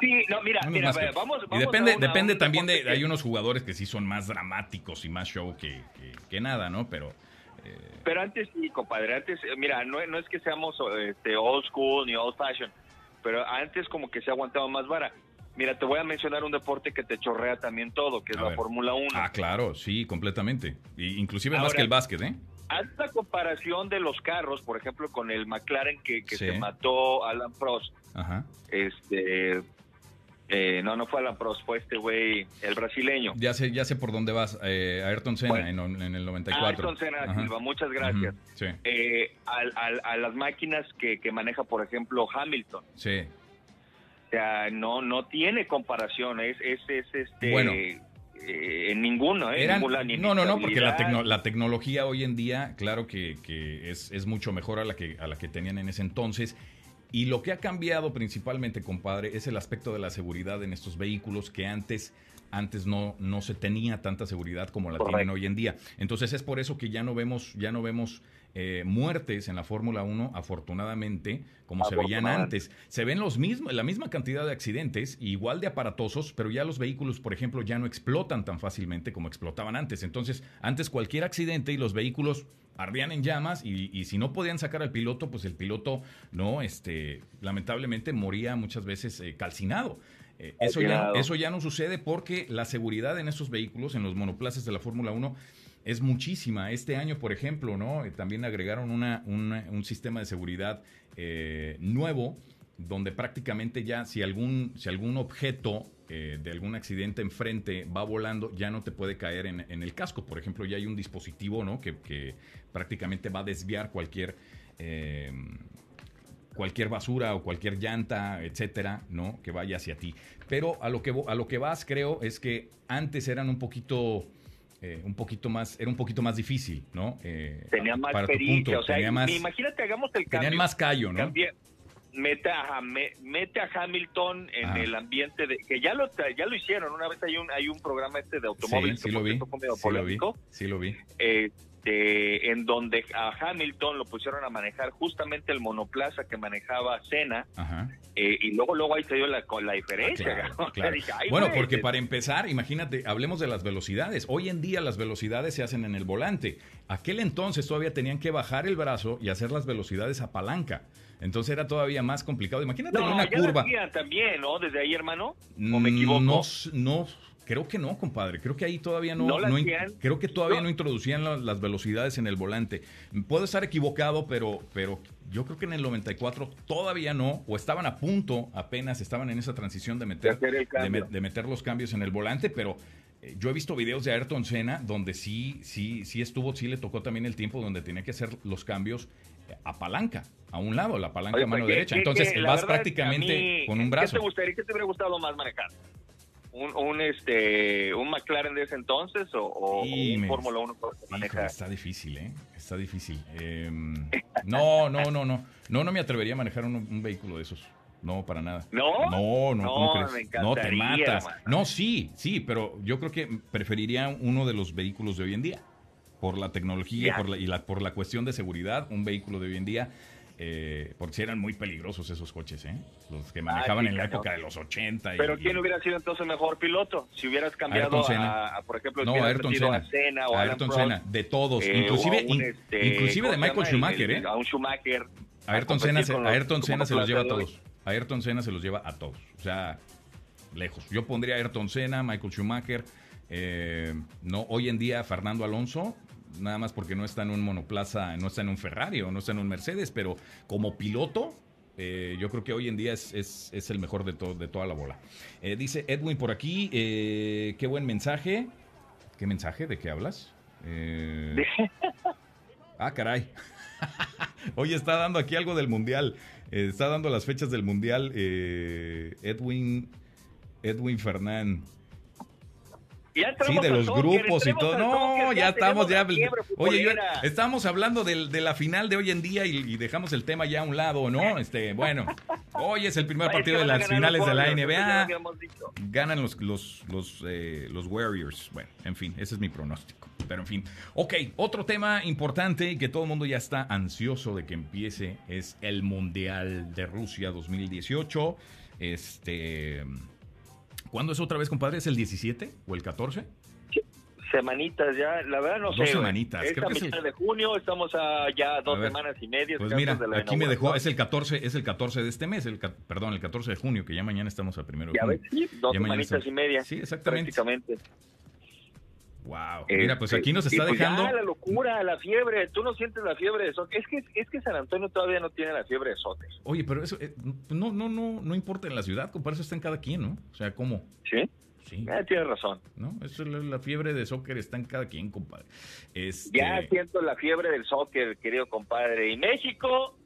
Sí, no, mira, mira, vamos, Y depende, depende también de. Hay unos jugadores que sí son más dramáticos y más show que, que nada, ¿no? Pero pero antes sí, compadre, antes, eh, mira, no, no es que seamos este, old school ni old fashion, pero antes como que se aguantaba más vara. Mira, te voy a mencionar un deporte que te chorrea también todo, que es la Fórmula 1. Ah, claro, sí, completamente. Y inclusive más que el básquet, ¿eh? Haz la comparación de los carros, por ejemplo, con el McLaren que, que se mató Alan Prost. Ajá. Este, eh, no, no fue Alan Prost, fue este güey, el brasileño. Ya sé, ya sé por dónde vas, eh, Ayrton Senna en, el 94. Ayrton Senna Silva, muchas gracias. Eh, a, las máquinas que, maneja, por ejemplo, Hamilton. Sí. O sea, no, no tiene comparación, es, es, este... Bueno. Eh, en ninguno, ¿eh? no, no, no, porque la, la, tecnología hoy en día, claro que, que es, es, mucho mejor a la que, a la que tenían en ese entonces. Y lo que ha cambiado principalmente, compadre, es el aspecto de la seguridad en estos vehículos que antes antes no, no se tenía tanta seguridad como la tienen hoy en día. Entonces es por eso que ya no vemos, ya no vemos eh, muertes en la Fórmula 1, afortunadamente, como se veían antes. Se ven los mismos, la misma cantidad de accidentes, igual de aparatosos, pero ya los vehículos, por ejemplo, ya no explotan tan fácilmente como explotaban antes. Entonces, antes cualquier accidente y los vehículos ardían en llamas y, si no podían sacar al piloto, pues el piloto, no, este, lamentablemente moría muchas veces eh, calcinado. Eh, eso, ya, eso ya no sucede porque la seguridad en esos vehículos, en los monoplazas de la Fórmula 1, es muchísima. Este año, por ejemplo, ¿no? Eh, también agregaron una, un sistema de seguridad eh, nuevo donde prácticamente ya si algún, si algún objeto de algún accidente enfrente va volando, ya no te puede caer en, en, el casco. Por ejemplo, ya hay un dispositivo ¿no? que, que prácticamente va a desviar cualquier cualquier basura o cualquier llanta, etcétera, ¿no? Que vaya hacia ti. Pero a lo que, a lo que vas, creo, es que antes eran un poquito. Eh, un poquito más, era un poquito más difícil, ¿no? Eh, tenía más pericia, o sea, imagínate, hagamos el cambio. Tenían más callo, ¿no? Mete a, mete a Hamilton en el ambiente de que ya lo ya lo hicieron una vez hay un hay un programa este de automóviles sí, sí lo vi, sí lo vi sí lo vi este, en donde a Hamilton lo pusieron a manejar justamente el monoplaza que manejaba Senna, eh, y luego luego ahí se dio la, la diferencia. <laughs> bueno, porque para empezar, imagínate, hablemos de las velocidades. Hoy en día las velocidades se hacen en el volante. Aquel entonces todavía tenían que bajar el brazo y hacer las velocidades a palanca. Entonces era todavía más complicado. Imagínate una curva. también, ¿no? Desde ahí, hermano. ¿O me equivoco? No, no Creo que no, compadre. Creo que ahí todavía no. creo que todavía no, introducían las velocidades en el volante. Puedo estar equivocado, pero, pero yo creo que en el 94 todavía no, o estaban a punto, apenas estaban en esa transición de meter, de, meter los cambios en el volante, pero eh, yo he visto videos de Ayrton Senna donde sí, sí, sí estuvo, sí le tocó también el tiempo donde tenía que hacer los cambios eh, a palanca, a un lado, la palanca a mano pues, derecha. Entonces vas prácticamente con un brazo. ¿Qué te gustaría, qué te hubiera gustado más manejar? un, este un McLaren de ese entonces o, un Fórmula 1 maneja. Está difícil, ¿eh? Está difícil. Em, no, no, no, no. No, no me atrevería a manejar un, vehículo de esos. No, para nada. ¿No? No, no, ¿cómo crees? no, te matas. No, sí, sí, pero yo creo que preferiría uno de los vehículos de hoy en día. Por la tecnología por la, y la, por la cuestión de seguridad, un vehículo de hoy en día eh, porque si eran muy peligrosos esos coches, ¿eh? Los que ah, manejaban en la época de los 80. Pero ¿quién hubiera sido entonces mejor piloto? Si hubieras cambiado a, por ejemplo, no, Ayrton Senna. o a Ayrton Senna, de todos, eh, inclusive, este, inclusive de Michael Schumacher, ¿eh? A un Schumacher. Ayrton Senna, se, Ayrton Senna se los lleva a todos. Ayrton Senna se los lleva a todos. O sea, lejos. Yo pondría a Ayrton Senna, Michael Schumacher. Eh, no, hoy en día Fernando Alonso nada más porque no está en un monoplaza, no está en un Ferrari o no está en un Mercedes, pero como piloto, eh, yo creo que hoy en día es, es, el mejor de, de toda la bola. Eh, dice Edwin por aquí, eh, qué buen mensaje. ¿Qué mensaje? ¿De qué hablas? ah, caray. <laughs> Hoy está dando aquí algo del Mundial. está dando las fechas del Mundial Edwin, Edwin Fernán sí, de los grupos y todo. No, ya, estamos, ya. Oye, estamos hablando de, la final de hoy en día y, dejamos el tema ya a un lado, ¿no? <laughs> Este, bueno, hoy es el primer partido de las finales de la NBA. Ganan los, los, los, eh, los Warriors. Bueno, en fin, ese es mi pronóstico. Pero en fin. Ok, otro tema importante y que todo el mundo ya está ansioso de que empiece es el Mundial de Rusia 2018. Este ¿Cuándo es otra vez, compadre? ¿Es el 17 o el 14? Semanitas ya, la verdad no dos sé. Dos semanitas. Es a mitad de junio, estamos a ya dos semanas y media. Pues mira, aquí me dejó, es el 14, es el 14 de este mes, el, perdón, el 14 de junio, que ya mañana estamos a primero de junio. sí, dos semanitas y media. Sí, exactamente. Prácticamente. Wow. Mira, pues aquí nos está pues dejando. la locura, la fiebre. Tú no sientes la fiebre de sotes. Es que, es que San Antonio todavía no tiene la fiebre de sotes. Oye, pero eso eh, no, no, no, no importa en la ciudad, compadre, eso está en cada quien, ¿no? O sea, ¿cómo? Sí. Sí. Ah, tienes razón. ¿No? Eso, la, fiebre de soccer está en cada quien, compadre. Este... Ya siento la fiebre del soccer, querido compadre. Y México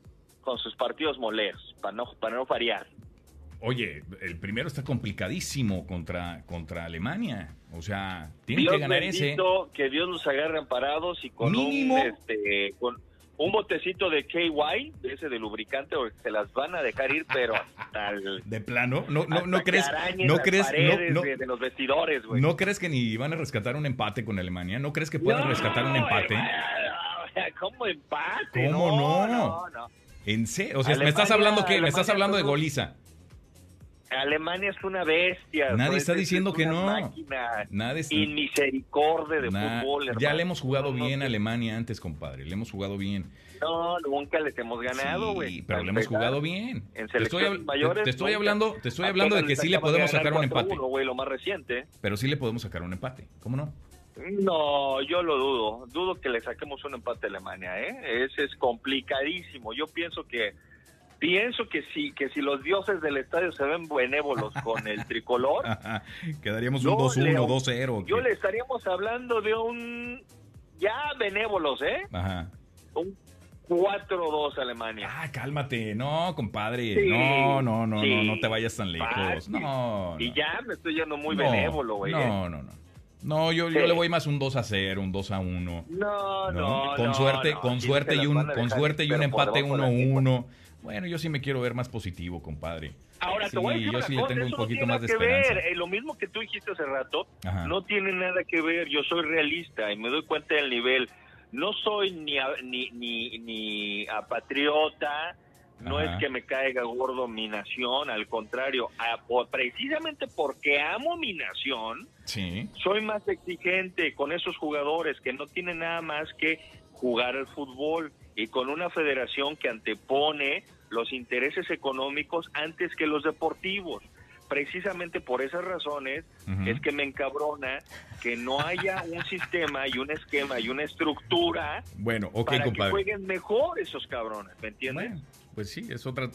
con sus partidos moleros, para no, para no variar. Oye, el primero está complicadísimo contra, contra Alemania. O sea, tiene que ganar ese. Que Dios nos agarre amparados y con mínimo, este, con, un botecito de KY, de ese de lubricante, se las van a dejar ir, pero tal. <laughs> ¿De plano? ¿No, no, no crees? ¿No crees? No, de, los vestidores, güey. ¿No crees que ni van a rescatar un empate con Alemania? ¿No crees que puedan rescatar un empate? <laughs> ¿Cómo empate? ¿Cómo no? no, no. ¿En serio? O sea, me estás hablando que me estás hablando de goliza. Alemania es una bestia. Nadie está diciendo que no. Nadie está... Inmisericordia de fútbol. Ya le hemos jugado bien a Alemania antes, compadre. Le hemos jugado bien. No, nunca les hemos ganado, güey. Sí, pero le hemos jugado bien. En te estoy, mayores, te, estoy hablando, te estoy hablando de que sí le podemos sacar un empate. lo más reciente. Pero sí le podemos sacar un empate. ¿Cómo no? No, yo lo dudo. Dudo que le saquemos un empate a Alemania, ¿eh? Ese es complicadísimo. Yo pienso que pienso que sí, que si los dioses del estadio se ven benévolos con el tricolor, <laughs> quedaríamos un 2-1, 2-0. Yo le estaríamos hablando de un ya benévolos, ¿eh? Ajá. Un 4-2 Alemania. Ah, cálmate, no, compadre. no, no, no, no, no te vayas tan lejos. No, Y ya me estoy yendo muy benévolo, güey. No, ¿eh? no, no. No, yo, yo le voy más un 2 a 0, un 2 a 1. No, no, Con suerte, con suerte y un con suerte y un empate 1-1. Bueno, yo sí me quiero ver más positivo, compadre. Ahora, te voy a decir yo sí le tengo un poquito más de esperanza. Ver. Eh, lo mismo que tú dijiste hace rato, no tiene nada que ver. Yo soy realista y me doy cuenta del nivel. No soy ni, ni, ni, ni patriota, no es que me caiga gordo mi nación, al contrario, precisamente porque amo mi nación, sí. soy más exigente con esos jugadores que no tienen nada más que jugar al fútbol y con una federación que antepone los intereses económicos antes que los deportivos. Precisamente por esas razones es que me encabrona que no haya un sistema y un esquema y una estructura bueno, para que jueguen mejor esos cabrones, ¿me entiendes? pues sí, es otra...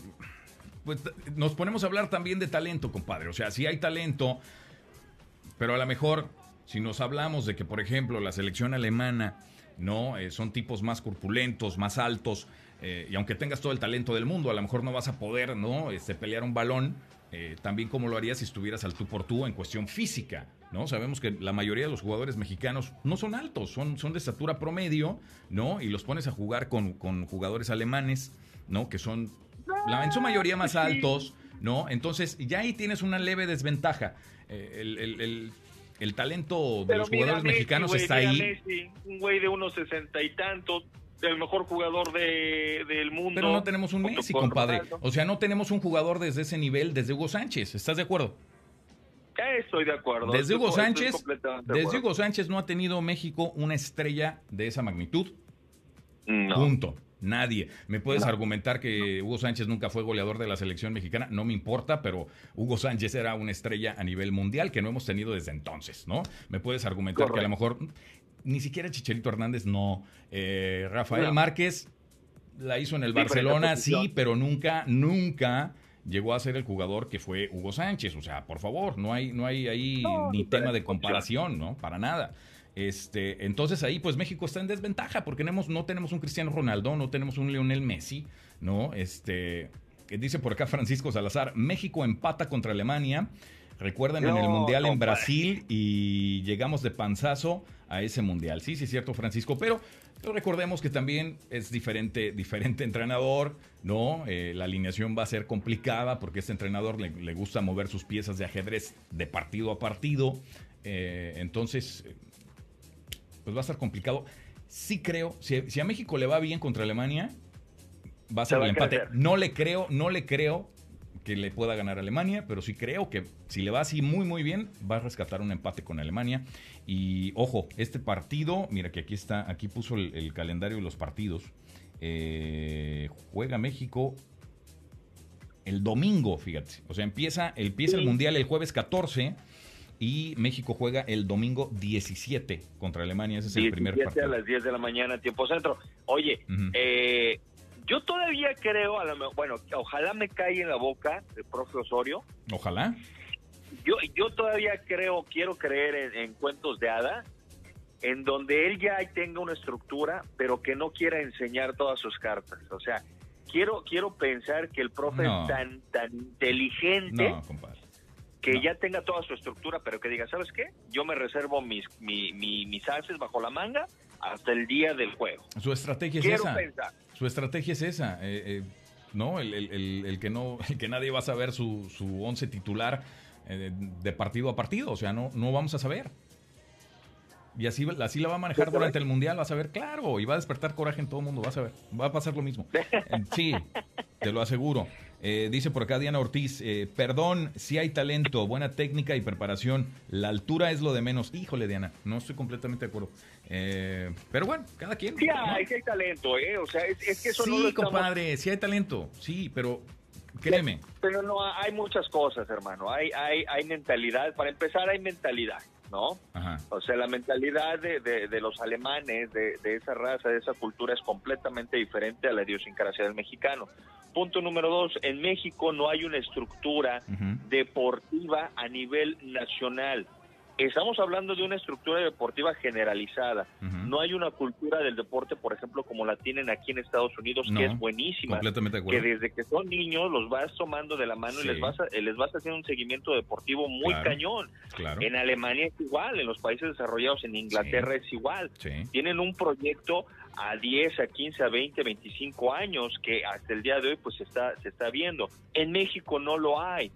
Pues nos ponemos a hablar también de talento, compadre. O sea, si hay talento, pero a lo mejor si nos hablamos de que, por ejemplo, la selección alemana, ¿no? Eh, son tipos más corpulentos, más altos, eh, y aunque tengas todo el talento del mundo, a lo mejor no vas a poder, ¿no? Este, pelear un balón, eh, también como lo harías si estuvieras al tú por tú en cuestión física, ¿no? Sabemos que la mayoría de los jugadores mexicanos no son altos, son, son de estatura promedio, ¿no? Y los pones a jugar con, jugadores alemanes, ¿no? Que son la, en su mayoría más altos, ¿no? Entonces ya ahí tienes una leve desventaja. Eh, el, talento de los jugadores mexicanos está ahí. un güey de unos sesenta y tantos, el mejor jugador de, del mundo. Pero no tenemos un Messi, compadre. O sea, no tenemos un jugador desde ese nivel, desde Hugo Sánchez. ¿Estás de acuerdo? Estoy de acuerdo. Desde Hugo Sánchez, desde Hugo Sánchez no ha tenido México una estrella de esa magnitud. No. Punto. Nadie. Me puedes argumentar que Hugo Sánchez nunca fue goleador de la selección mexicana, no me importa, pero Hugo Sánchez era una estrella a nivel mundial que no hemos tenido desde entonces, ¿no? Me puedes argumentar que a lo mejor ni siquiera Chicharito Hernández no. Eh, Rafael Márquez la hizo en el Barcelona, sí, pero nunca, nunca llegó a ser el jugador que fue Hugo Sánchez. O sea, por favor, no hay, no hay ahí ni tema de comparación, ¿no? Para nada. Este, entonces ahí pues México está en desventaja porque tenemos, no tenemos un Cristiano Ronaldo, no tenemos un Lionel Messi, ¿no? Este, dice por acá Francisco Salazar, México empata contra Alemania. Recuerdan en el Mundial en Brasil y llegamos de panzazo a ese Mundial. Sí, sí es cierto, Francisco, pero, recordemos que también es diferente, diferente entrenador, ¿no? Eh, la alineación va a ser complicada porque este entrenador le, gusta mover sus piezas de ajedrez de partido a partido. Eh, entonces, pues va a estar complicado. Sí creo, si, a México le va bien contra Alemania, va a ser el empate. No le creo, no le creo que le pueda ganar a Alemania, pero sí creo que si le va así muy muy bien, va a rescatar un empate con Alemania. Y ojo, este partido, mira que aquí está, aquí puso el, calendario de los partidos. Eh, juega México el domingo, fíjate. O sea, empieza, empieza el Mundial el jueves 14 y México juega el domingo 17 contra Alemania. Ese es el primer partido. a las 10 de la mañana, tiempo centro. Oye, eh, yo todavía creo, a lo bueno, ojalá me caiga en la boca el profe Osorio. Ojalá. Yo, yo todavía creo, quiero creer en, cuentos de hada, en donde él ya tenga una estructura, pero que no quiera enseñar todas sus cartas. O sea, quiero, quiero pensar que el profe es tan, tan inteligente. No, compadre que ya tenga toda su estructura, pero que diga, ¿sabes qué? Yo me reservo mis, mi, mis haces bajo la manga hasta el día del juego. Su estrategia es esa. Su estrategia es esa. Eh, eh, ¿no? El, el, el, que no, el que nadie va a saber su, su once titular eh, de partido a partido. O sea, no, no vamos a saber. Y así, así la va a manejar durante el mundial, vas a ver, claro, y va a despertar coraje en todo el mundo, vas a ver, va a pasar lo mismo. <laughs> Sí, te lo aseguro. Eh, dice por acá Diana Ortiz, eh, perdón, si hay talento, buena técnica y preparación, la altura es lo de menos. Híjole, Diana, no estoy completamente de acuerdo. Eh, pero bueno, cada quien. Sí hay, hay talento, ¿eh? O sea, es, que eso sí, no lo compadre, sí hay talento, sí, pero créeme. Pero no, hay muchas cosas, hermano. Hay, hay, hay mentalidad. Para empezar, hay mentalidad. ¿No? O sea, la mentalidad de, de, los alemanes, de, de, esa raza, de esa cultura es completamente diferente a la idiosincrasia del mexicano. Punto número dos, en México no hay una estructura deportiva a nivel nacional. Estamos hablando de una estructura deportiva generalizada. No hay una cultura del deporte, por ejemplo, como la tienen aquí en Estados Unidos, que es buenísima. Completamente que desde que son niños los vas tomando de la mano y les vas, les vas haciendo un seguimiento deportivo muy cañón. En Alemania es igual, en los países desarrollados, en Inglaterra es igual. Tienen un proyecto a 10, a 15, a 20, 25 años que hasta el día de hoy pues está, se está viendo. En México no lo hay.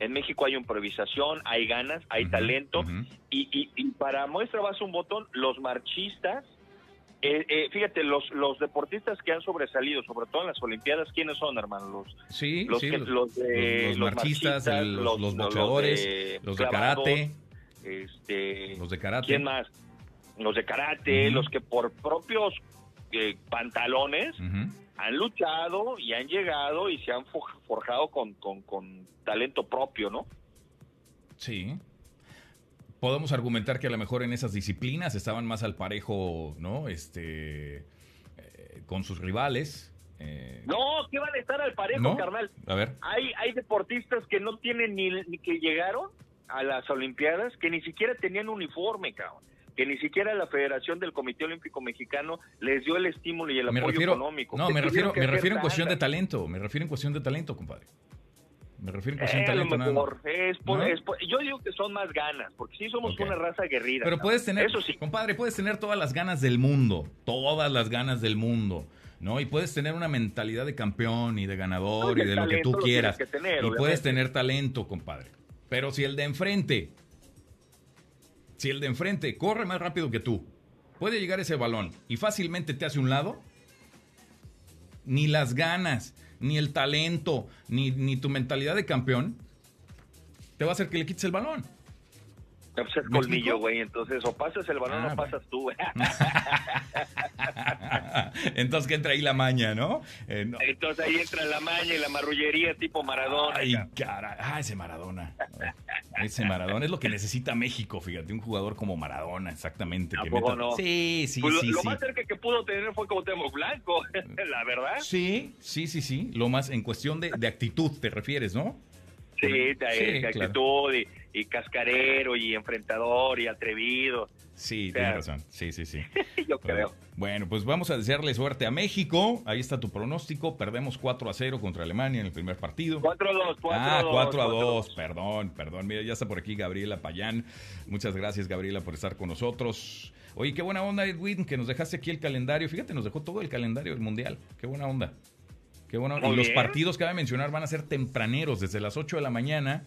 En México hay improvisación, hay ganas, hay talento. y, y, para muestra vas un botón, los marchistas, eh, eh, fíjate, los, los deportistas que han sobresalido, sobre todo en las Olimpiadas, ¿quiénes son, hermano? Los, sí, los, los, marchistas, los, los, boxeadores, los de, karate. Este, los de karate. ¿Quién más? Los de karate, los que por propios eh, pantalones han luchado y han llegado y se han forjado con, con, talento propio, ¿no? Sí. Podemos argumentar que a lo mejor en esas disciplinas estaban más al parejo, ¿no? Este, eh, con sus rivales. Eh. No, que van a estar al parejo, carnal. A ver. Hay, hay deportistas que no tienen ni, ni que llegaron a las Olimpiadas que ni siquiera tenían uniforme, cabrón que ni siquiera la Federación del Comité Olímpico Mexicano les dio el estímulo y el apoyo económico. No, me refiero, me refiero en cuestión de talento, me refiero en cuestión de talento, compadre. Me refiero en cuestión de eh, talento. Es yo digo que son más ganas, porque sí somos una raza guerrida. Pero puedes tener, Eso sí. compadre, puedes tener todas las ganas del mundo, todas las ganas del mundo. ¿no? Y puedes tener una mentalidad de campeón y de ganador y de lo que tú quieras. y puedes tener talento, compadre. Pero si el de enfrente si el de enfrente corre más rápido que tú, puede llegar ese balón y fácilmente te hace un lado, ni las ganas, ni el talento, ni, ni tu mentalidad de campeón te va a hacer que le quites el balón. Pues es colmillo, güey. Entonces, o pasas el balón o ah, pasas tú, güey. <laughs> Entonces, que entra ahí la maña, ¿no? Eh, Entonces, ahí entra la maña y la marrullería tipo Maradona. Ay, cara. Ah, ese Maradona. ese Maradona es lo que necesita México, fíjate. Un jugador como Maradona, exactamente. Que no? Sí, sí, pues sí. Lo, sí. más cerca que pudo tener fue como Temo Blanco, <laughs> la verdad. Sí, sí, sí, sí. Lo más en cuestión de, de actitud, te refieres, ¿no? Sí, de, actitud y, cascarero y enfrentador y atrevido. Sí, tienes razón. Sí, sí, sí. <laughs> Yo creo. Bueno, pues vamos a desearle suerte a México. Ahí está tu pronóstico. Perdemos 4 a 0 contra Alemania en el primer partido. 4 a 2, 4 ah, 2. 4 a 2, perdón, perdón. Mira, ya está por aquí Gabriela Payán. Muchas gracias, Gabriela, por estar con nosotros. Oye, qué buena onda, Edwin, que nos dejaste aquí el calendario. Fíjate, nos dejó todo el calendario del Mundial. Qué buena onda. Qué bueno. y los partidos que voy a mencionar van a ser tempraneros, desde las 8 de la mañana.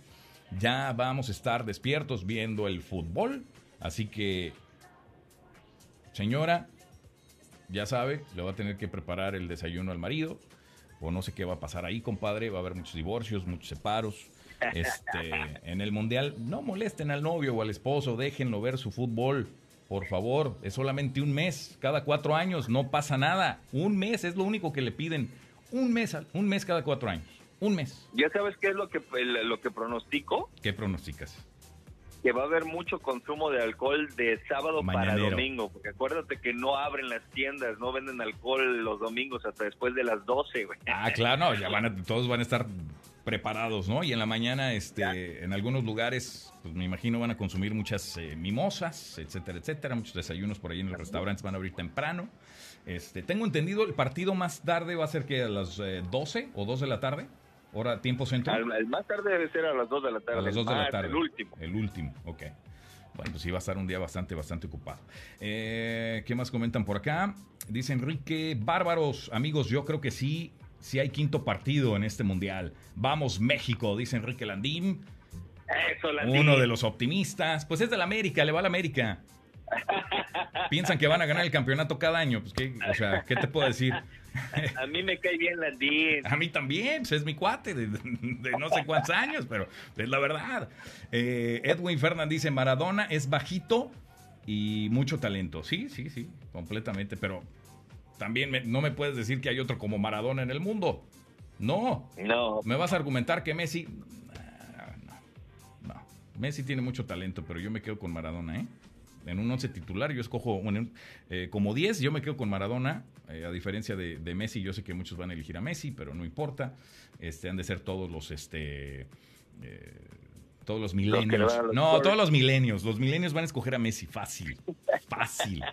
Ya vamos a estar despiertos viendo el fútbol. Así que, señora, ya sabe, le va a tener que preparar el desayuno al marido. O no sé qué va a pasar ahí, compadre. Va a haber muchos divorcios, muchos separos. <laughs> Este, en el mundial, no molesten al novio o al esposo, déjenlo ver su fútbol. Por favor, es solamente un mes, cada cuatro años, no pasa nada. Un mes es lo único que le piden un mes, un mes cada cuatro años. Un mes. ¿Ya sabes qué es lo que, lo que pronostico? ¿Qué pronosticas? Que va a haber mucho consumo de alcohol de sábado para domingo. Porque acuérdate que no abren las tiendas, no venden alcohol los domingos hasta después de las 12, güey. Ah, claro, ya <laughs> van todos van a estar preparados, ¿no? Y en la mañana, este, en algunos lugares, pues me imagino van a consumir muchas eh, mimosas, etcétera, etcétera, muchos desayunos por ahí en los restaurantes van a abrir temprano. Este, tengo entendido, el partido más tarde va a ser que a las 12 eh, o 2 de la tarde. Hora tiempo centro. el más tarde debe ser a las 2 de la tarde. A las 2 de la tarde. El último. El último, ok. Bueno, pues sí va a estar un día bastante, bastante ocupado. Eh, ¿Qué más comentan por acá? Dice Enrique, bárbaros, amigos, yo creo que sí, sí hay quinto partido en este mundial. Vamos México, dice Enrique Landín. Eso, Landín. Uno de los optimistas. Pues es del América, le va al América. <laughs> Piensan que van a ganar el campeonato cada año. Pues, ¿qué, o sea, ¿qué te puedo decir? <laughs> A mí me cae bien Landín. A mí también, pues es mi cuate de, no sé cuántos años, pero es la verdad. Eh, Edwin Fernández dice, Maradona es bajito y mucho talento. Sí, sí, sí, completamente, pero también no me puedes decir que hay otro como Maradona en el mundo. No. No. ¿Me vas a argumentar que Messi... No, no. Messi tiene mucho talento, pero yo me quedo con Maradona, ¿eh? En un 11 titular, yo escojo eh, como 10, yo me quedo con Maradona, eh, a diferencia de, Messi, yo sé que muchos van a elegir a Messi, pero no importa, este, han de ser todos los, este, eh, todos los milenios. No, todos los milenios, los milenios van a escoger a Messi, fácil, fácil,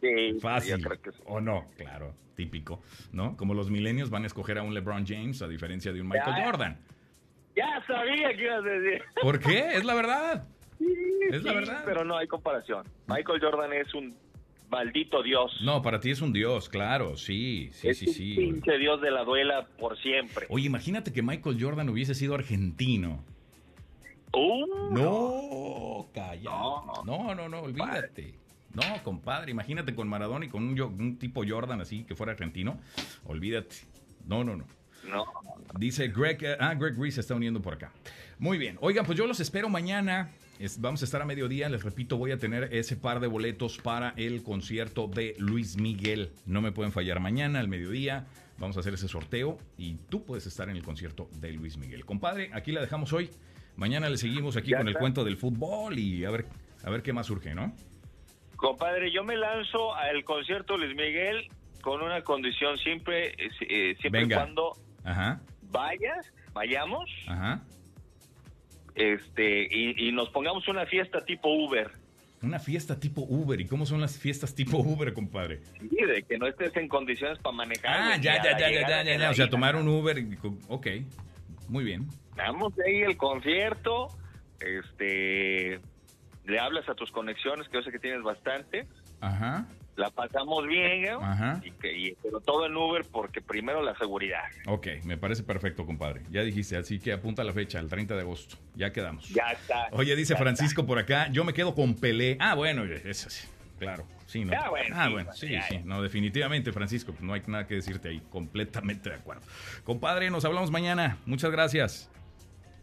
<laughs> fácil, o no, claro, típico, ¿no? Como los milenios van a escoger a un LeBron James, a diferencia de un Michael Jordan. Ya sabía que ibas a decir. ¿Por qué? Es la verdad es la verdad. Pero no hay comparación. Michael Jordan es un maldito dios. No, para ti es un dios, claro, sí, sí, sí, sí. pinche dios de la duela por siempre. Oye, imagínate que Michael Jordan hubiese sido argentino. Uh, no, calla. No, no, no, olvídate. No, compadre, imagínate con Maradona y con un, un tipo Jordan así que fuera argentino. Olvídate. No, no, no. No. Dice Greg, eh, ah, Greg Reese se está uniendo por acá. Muy bien. Oigan, pues yo los espero mañana. Vamos a estar a mediodía. Les repito, voy a tener ese par de boletos para el concierto de Luis Miguel. No me pueden fallar mañana al mediodía. Vamos a hacer ese sorteo y tú puedes estar en el concierto de Luis Miguel. Compadre, aquí la dejamos hoy. Mañana le seguimos aquí con el cuento del fútbol y a ver, a ver qué más surge, ¿no? Compadre, yo me lanzo al concierto de Luis Miguel con una condición siempre, eh, eh, siempre cuando Ajá. vayas, vayamos, Ajá. Este, y, nos pongamos una fiesta tipo Uber. Una fiesta tipo Uber. ¿Y cómo son las fiestas tipo Uber, compadre? Sí, de que no estés en condiciones para manejar. Ah, ya, ya, ya, ya, ya, ya, O sea, tomar un Uber. Ok, muy bien. Vamos ahí el concierto. Este, le hablas a tus conexiones, que yo sé que tienes bastante. Ajá la pasamos bien, ¿eh? Y que, pero todo en Uber porque primero la seguridad. Ok, me parece perfecto, compadre. Ya dijiste, así que apunta la fecha, el 30 de agosto. Ya quedamos. Ya está. Oye, dice Francisco por acá, yo me quedo con Pelé. Ah, bueno, eso sí, claro. Sí, ¿no? Ah, bueno, ah, bueno sí, sí. No, definitivamente, Francisco, no hay nada que decirte ahí. Completamente de acuerdo. Compadre, nos hablamos mañana. Muchas gracias.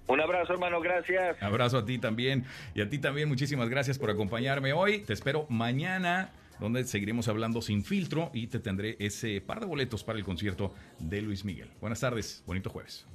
Un abrazo, hermano, gracias. Abrazo a ti también. Y a ti también, muchísimas gracias por acompañarme hoy. Te espero mañana donde seguiremos hablando sin filtro y te tendré ese par de boletos para el concierto de Luis Miguel. Buenas tardes, bonito jueves.